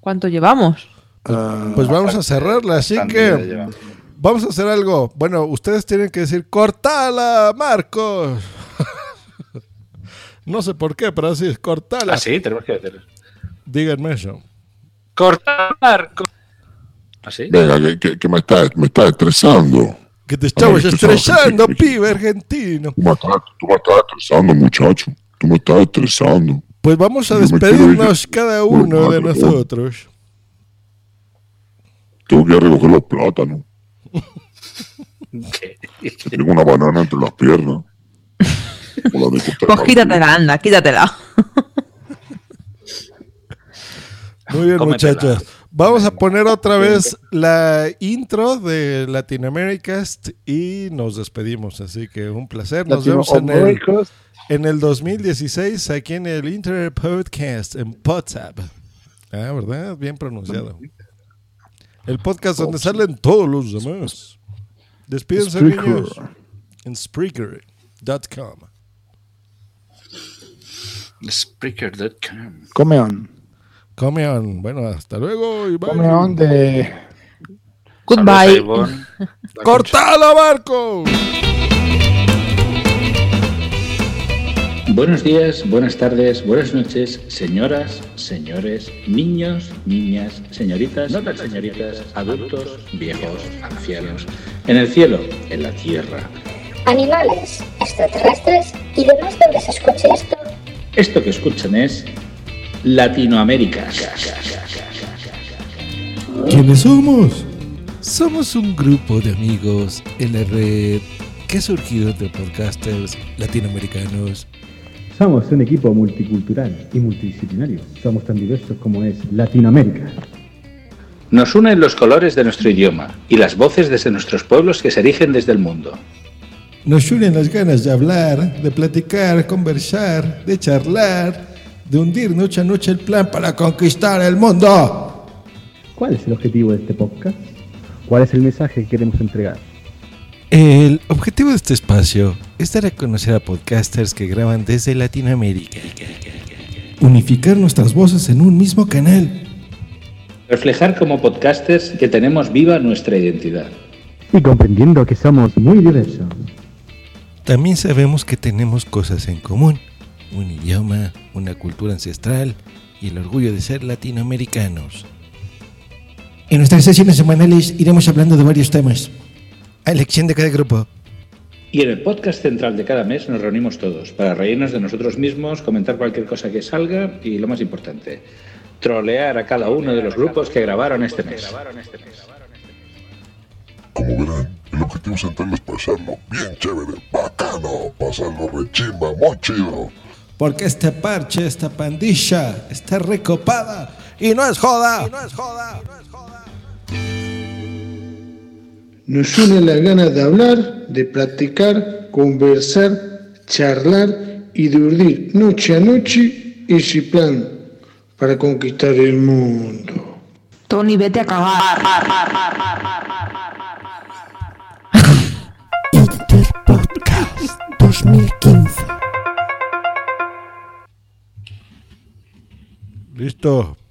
¿Cuánto llevamos? Pues vamos a cerrarla, así que vamos a hacer algo. Bueno, ustedes tienen que decir cortala, Marcos. No sé por qué, pero así es, cortala. Ah, sí, tenemos que decir. Díganme eso. Cortar. co- ¿Ah? Venga, que, que, que me está, me está estresando. Que te estamos Ah, estresando, pibe argentino. Tú me estás, tú me estás estresando, muchacho. Tú me estás estresando. Pues vamos a Yo despedirnos ir. cada uno de nosotros. Tengo que ir a recoger los plátanos. Tengo una banana entre las piernas. Pues quítatela, anda, quítatela. Muy bien, Cómetela. muchachos. Vamos a poner otra vez la intro de Latinoamericast y nos despedimos. Así que un placer. Nos vemos en el, en el 2016 aquí en el Internet Podcast en WhatsApp. Ah, ¿verdad? Bien pronunciado. El podcast donde salen todos los demás. Despídense, niños. En Spreaker.com. Spreaker.com. Come on. Come on. Bueno, hasta luego y bye. Come on de. Goodbye. ¡Cortala, Marco! Buenos días, buenas tardes, buenas noches, señoras, señores, niños, niñas, señoritas, no tan señoritas, adultos, viejos, ancianos, en el cielo, en la tierra. Animales, extraterrestres y demás donde se escuche esto. Esto que escuchan es Latinoamérica. ¿Quiénes somos? Somos un grupo de amigos en la red que ha surgido entre podcasters latinoamericanos. Somos un equipo multicultural y multidisciplinario. Somos tan diversos como es Latinoamérica. Nos unen los colores de nuestro idioma y las voces desde nuestros pueblos que se erigen desde el mundo. Nos unen las ganas de hablar, de platicar, conversar, de charlar, de hundir noche a noche el plan para conquistar el mundo. ¿Cuál es el objetivo de este podcast? ¿Cuál es el mensaje que queremos entregar? El objetivo de este espacio es dar a conocer a podcasters que graban desde Latinoamérica. Unificar nuestras voces en un mismo canal. Reflejar como podcasters que tenemos viva nuestra identidad. Y comprendiendo que somos muy diversos. También sabemos que tenemos cosas en común. Un idioma, una cultura ancestral y el orgullo de ser latinoamericanos. En nuestras sesiones semanales iremos hablando de varios temas. A elección de cada grupo. Y en el podcast central de cada mes nos reunimos todos para reírnos de nosotros mismos, comentar cualquier cosa que salga y, lo más importante, trolear a cada uno de los grupos que grabaron este mes. Como verán, el objetivo central es pasarlo bien chévere, bacano, pasarlo rechimba, muy chido. Porque este parche, esta pandilla, está recopada y no es joda. Nos une la ganas de hablar, de platicar, conversar, charlar y de urdir noche a noche ese plan para conquistar el mundo. Tony, vete a cagar. Interpodcast 2015. Listo.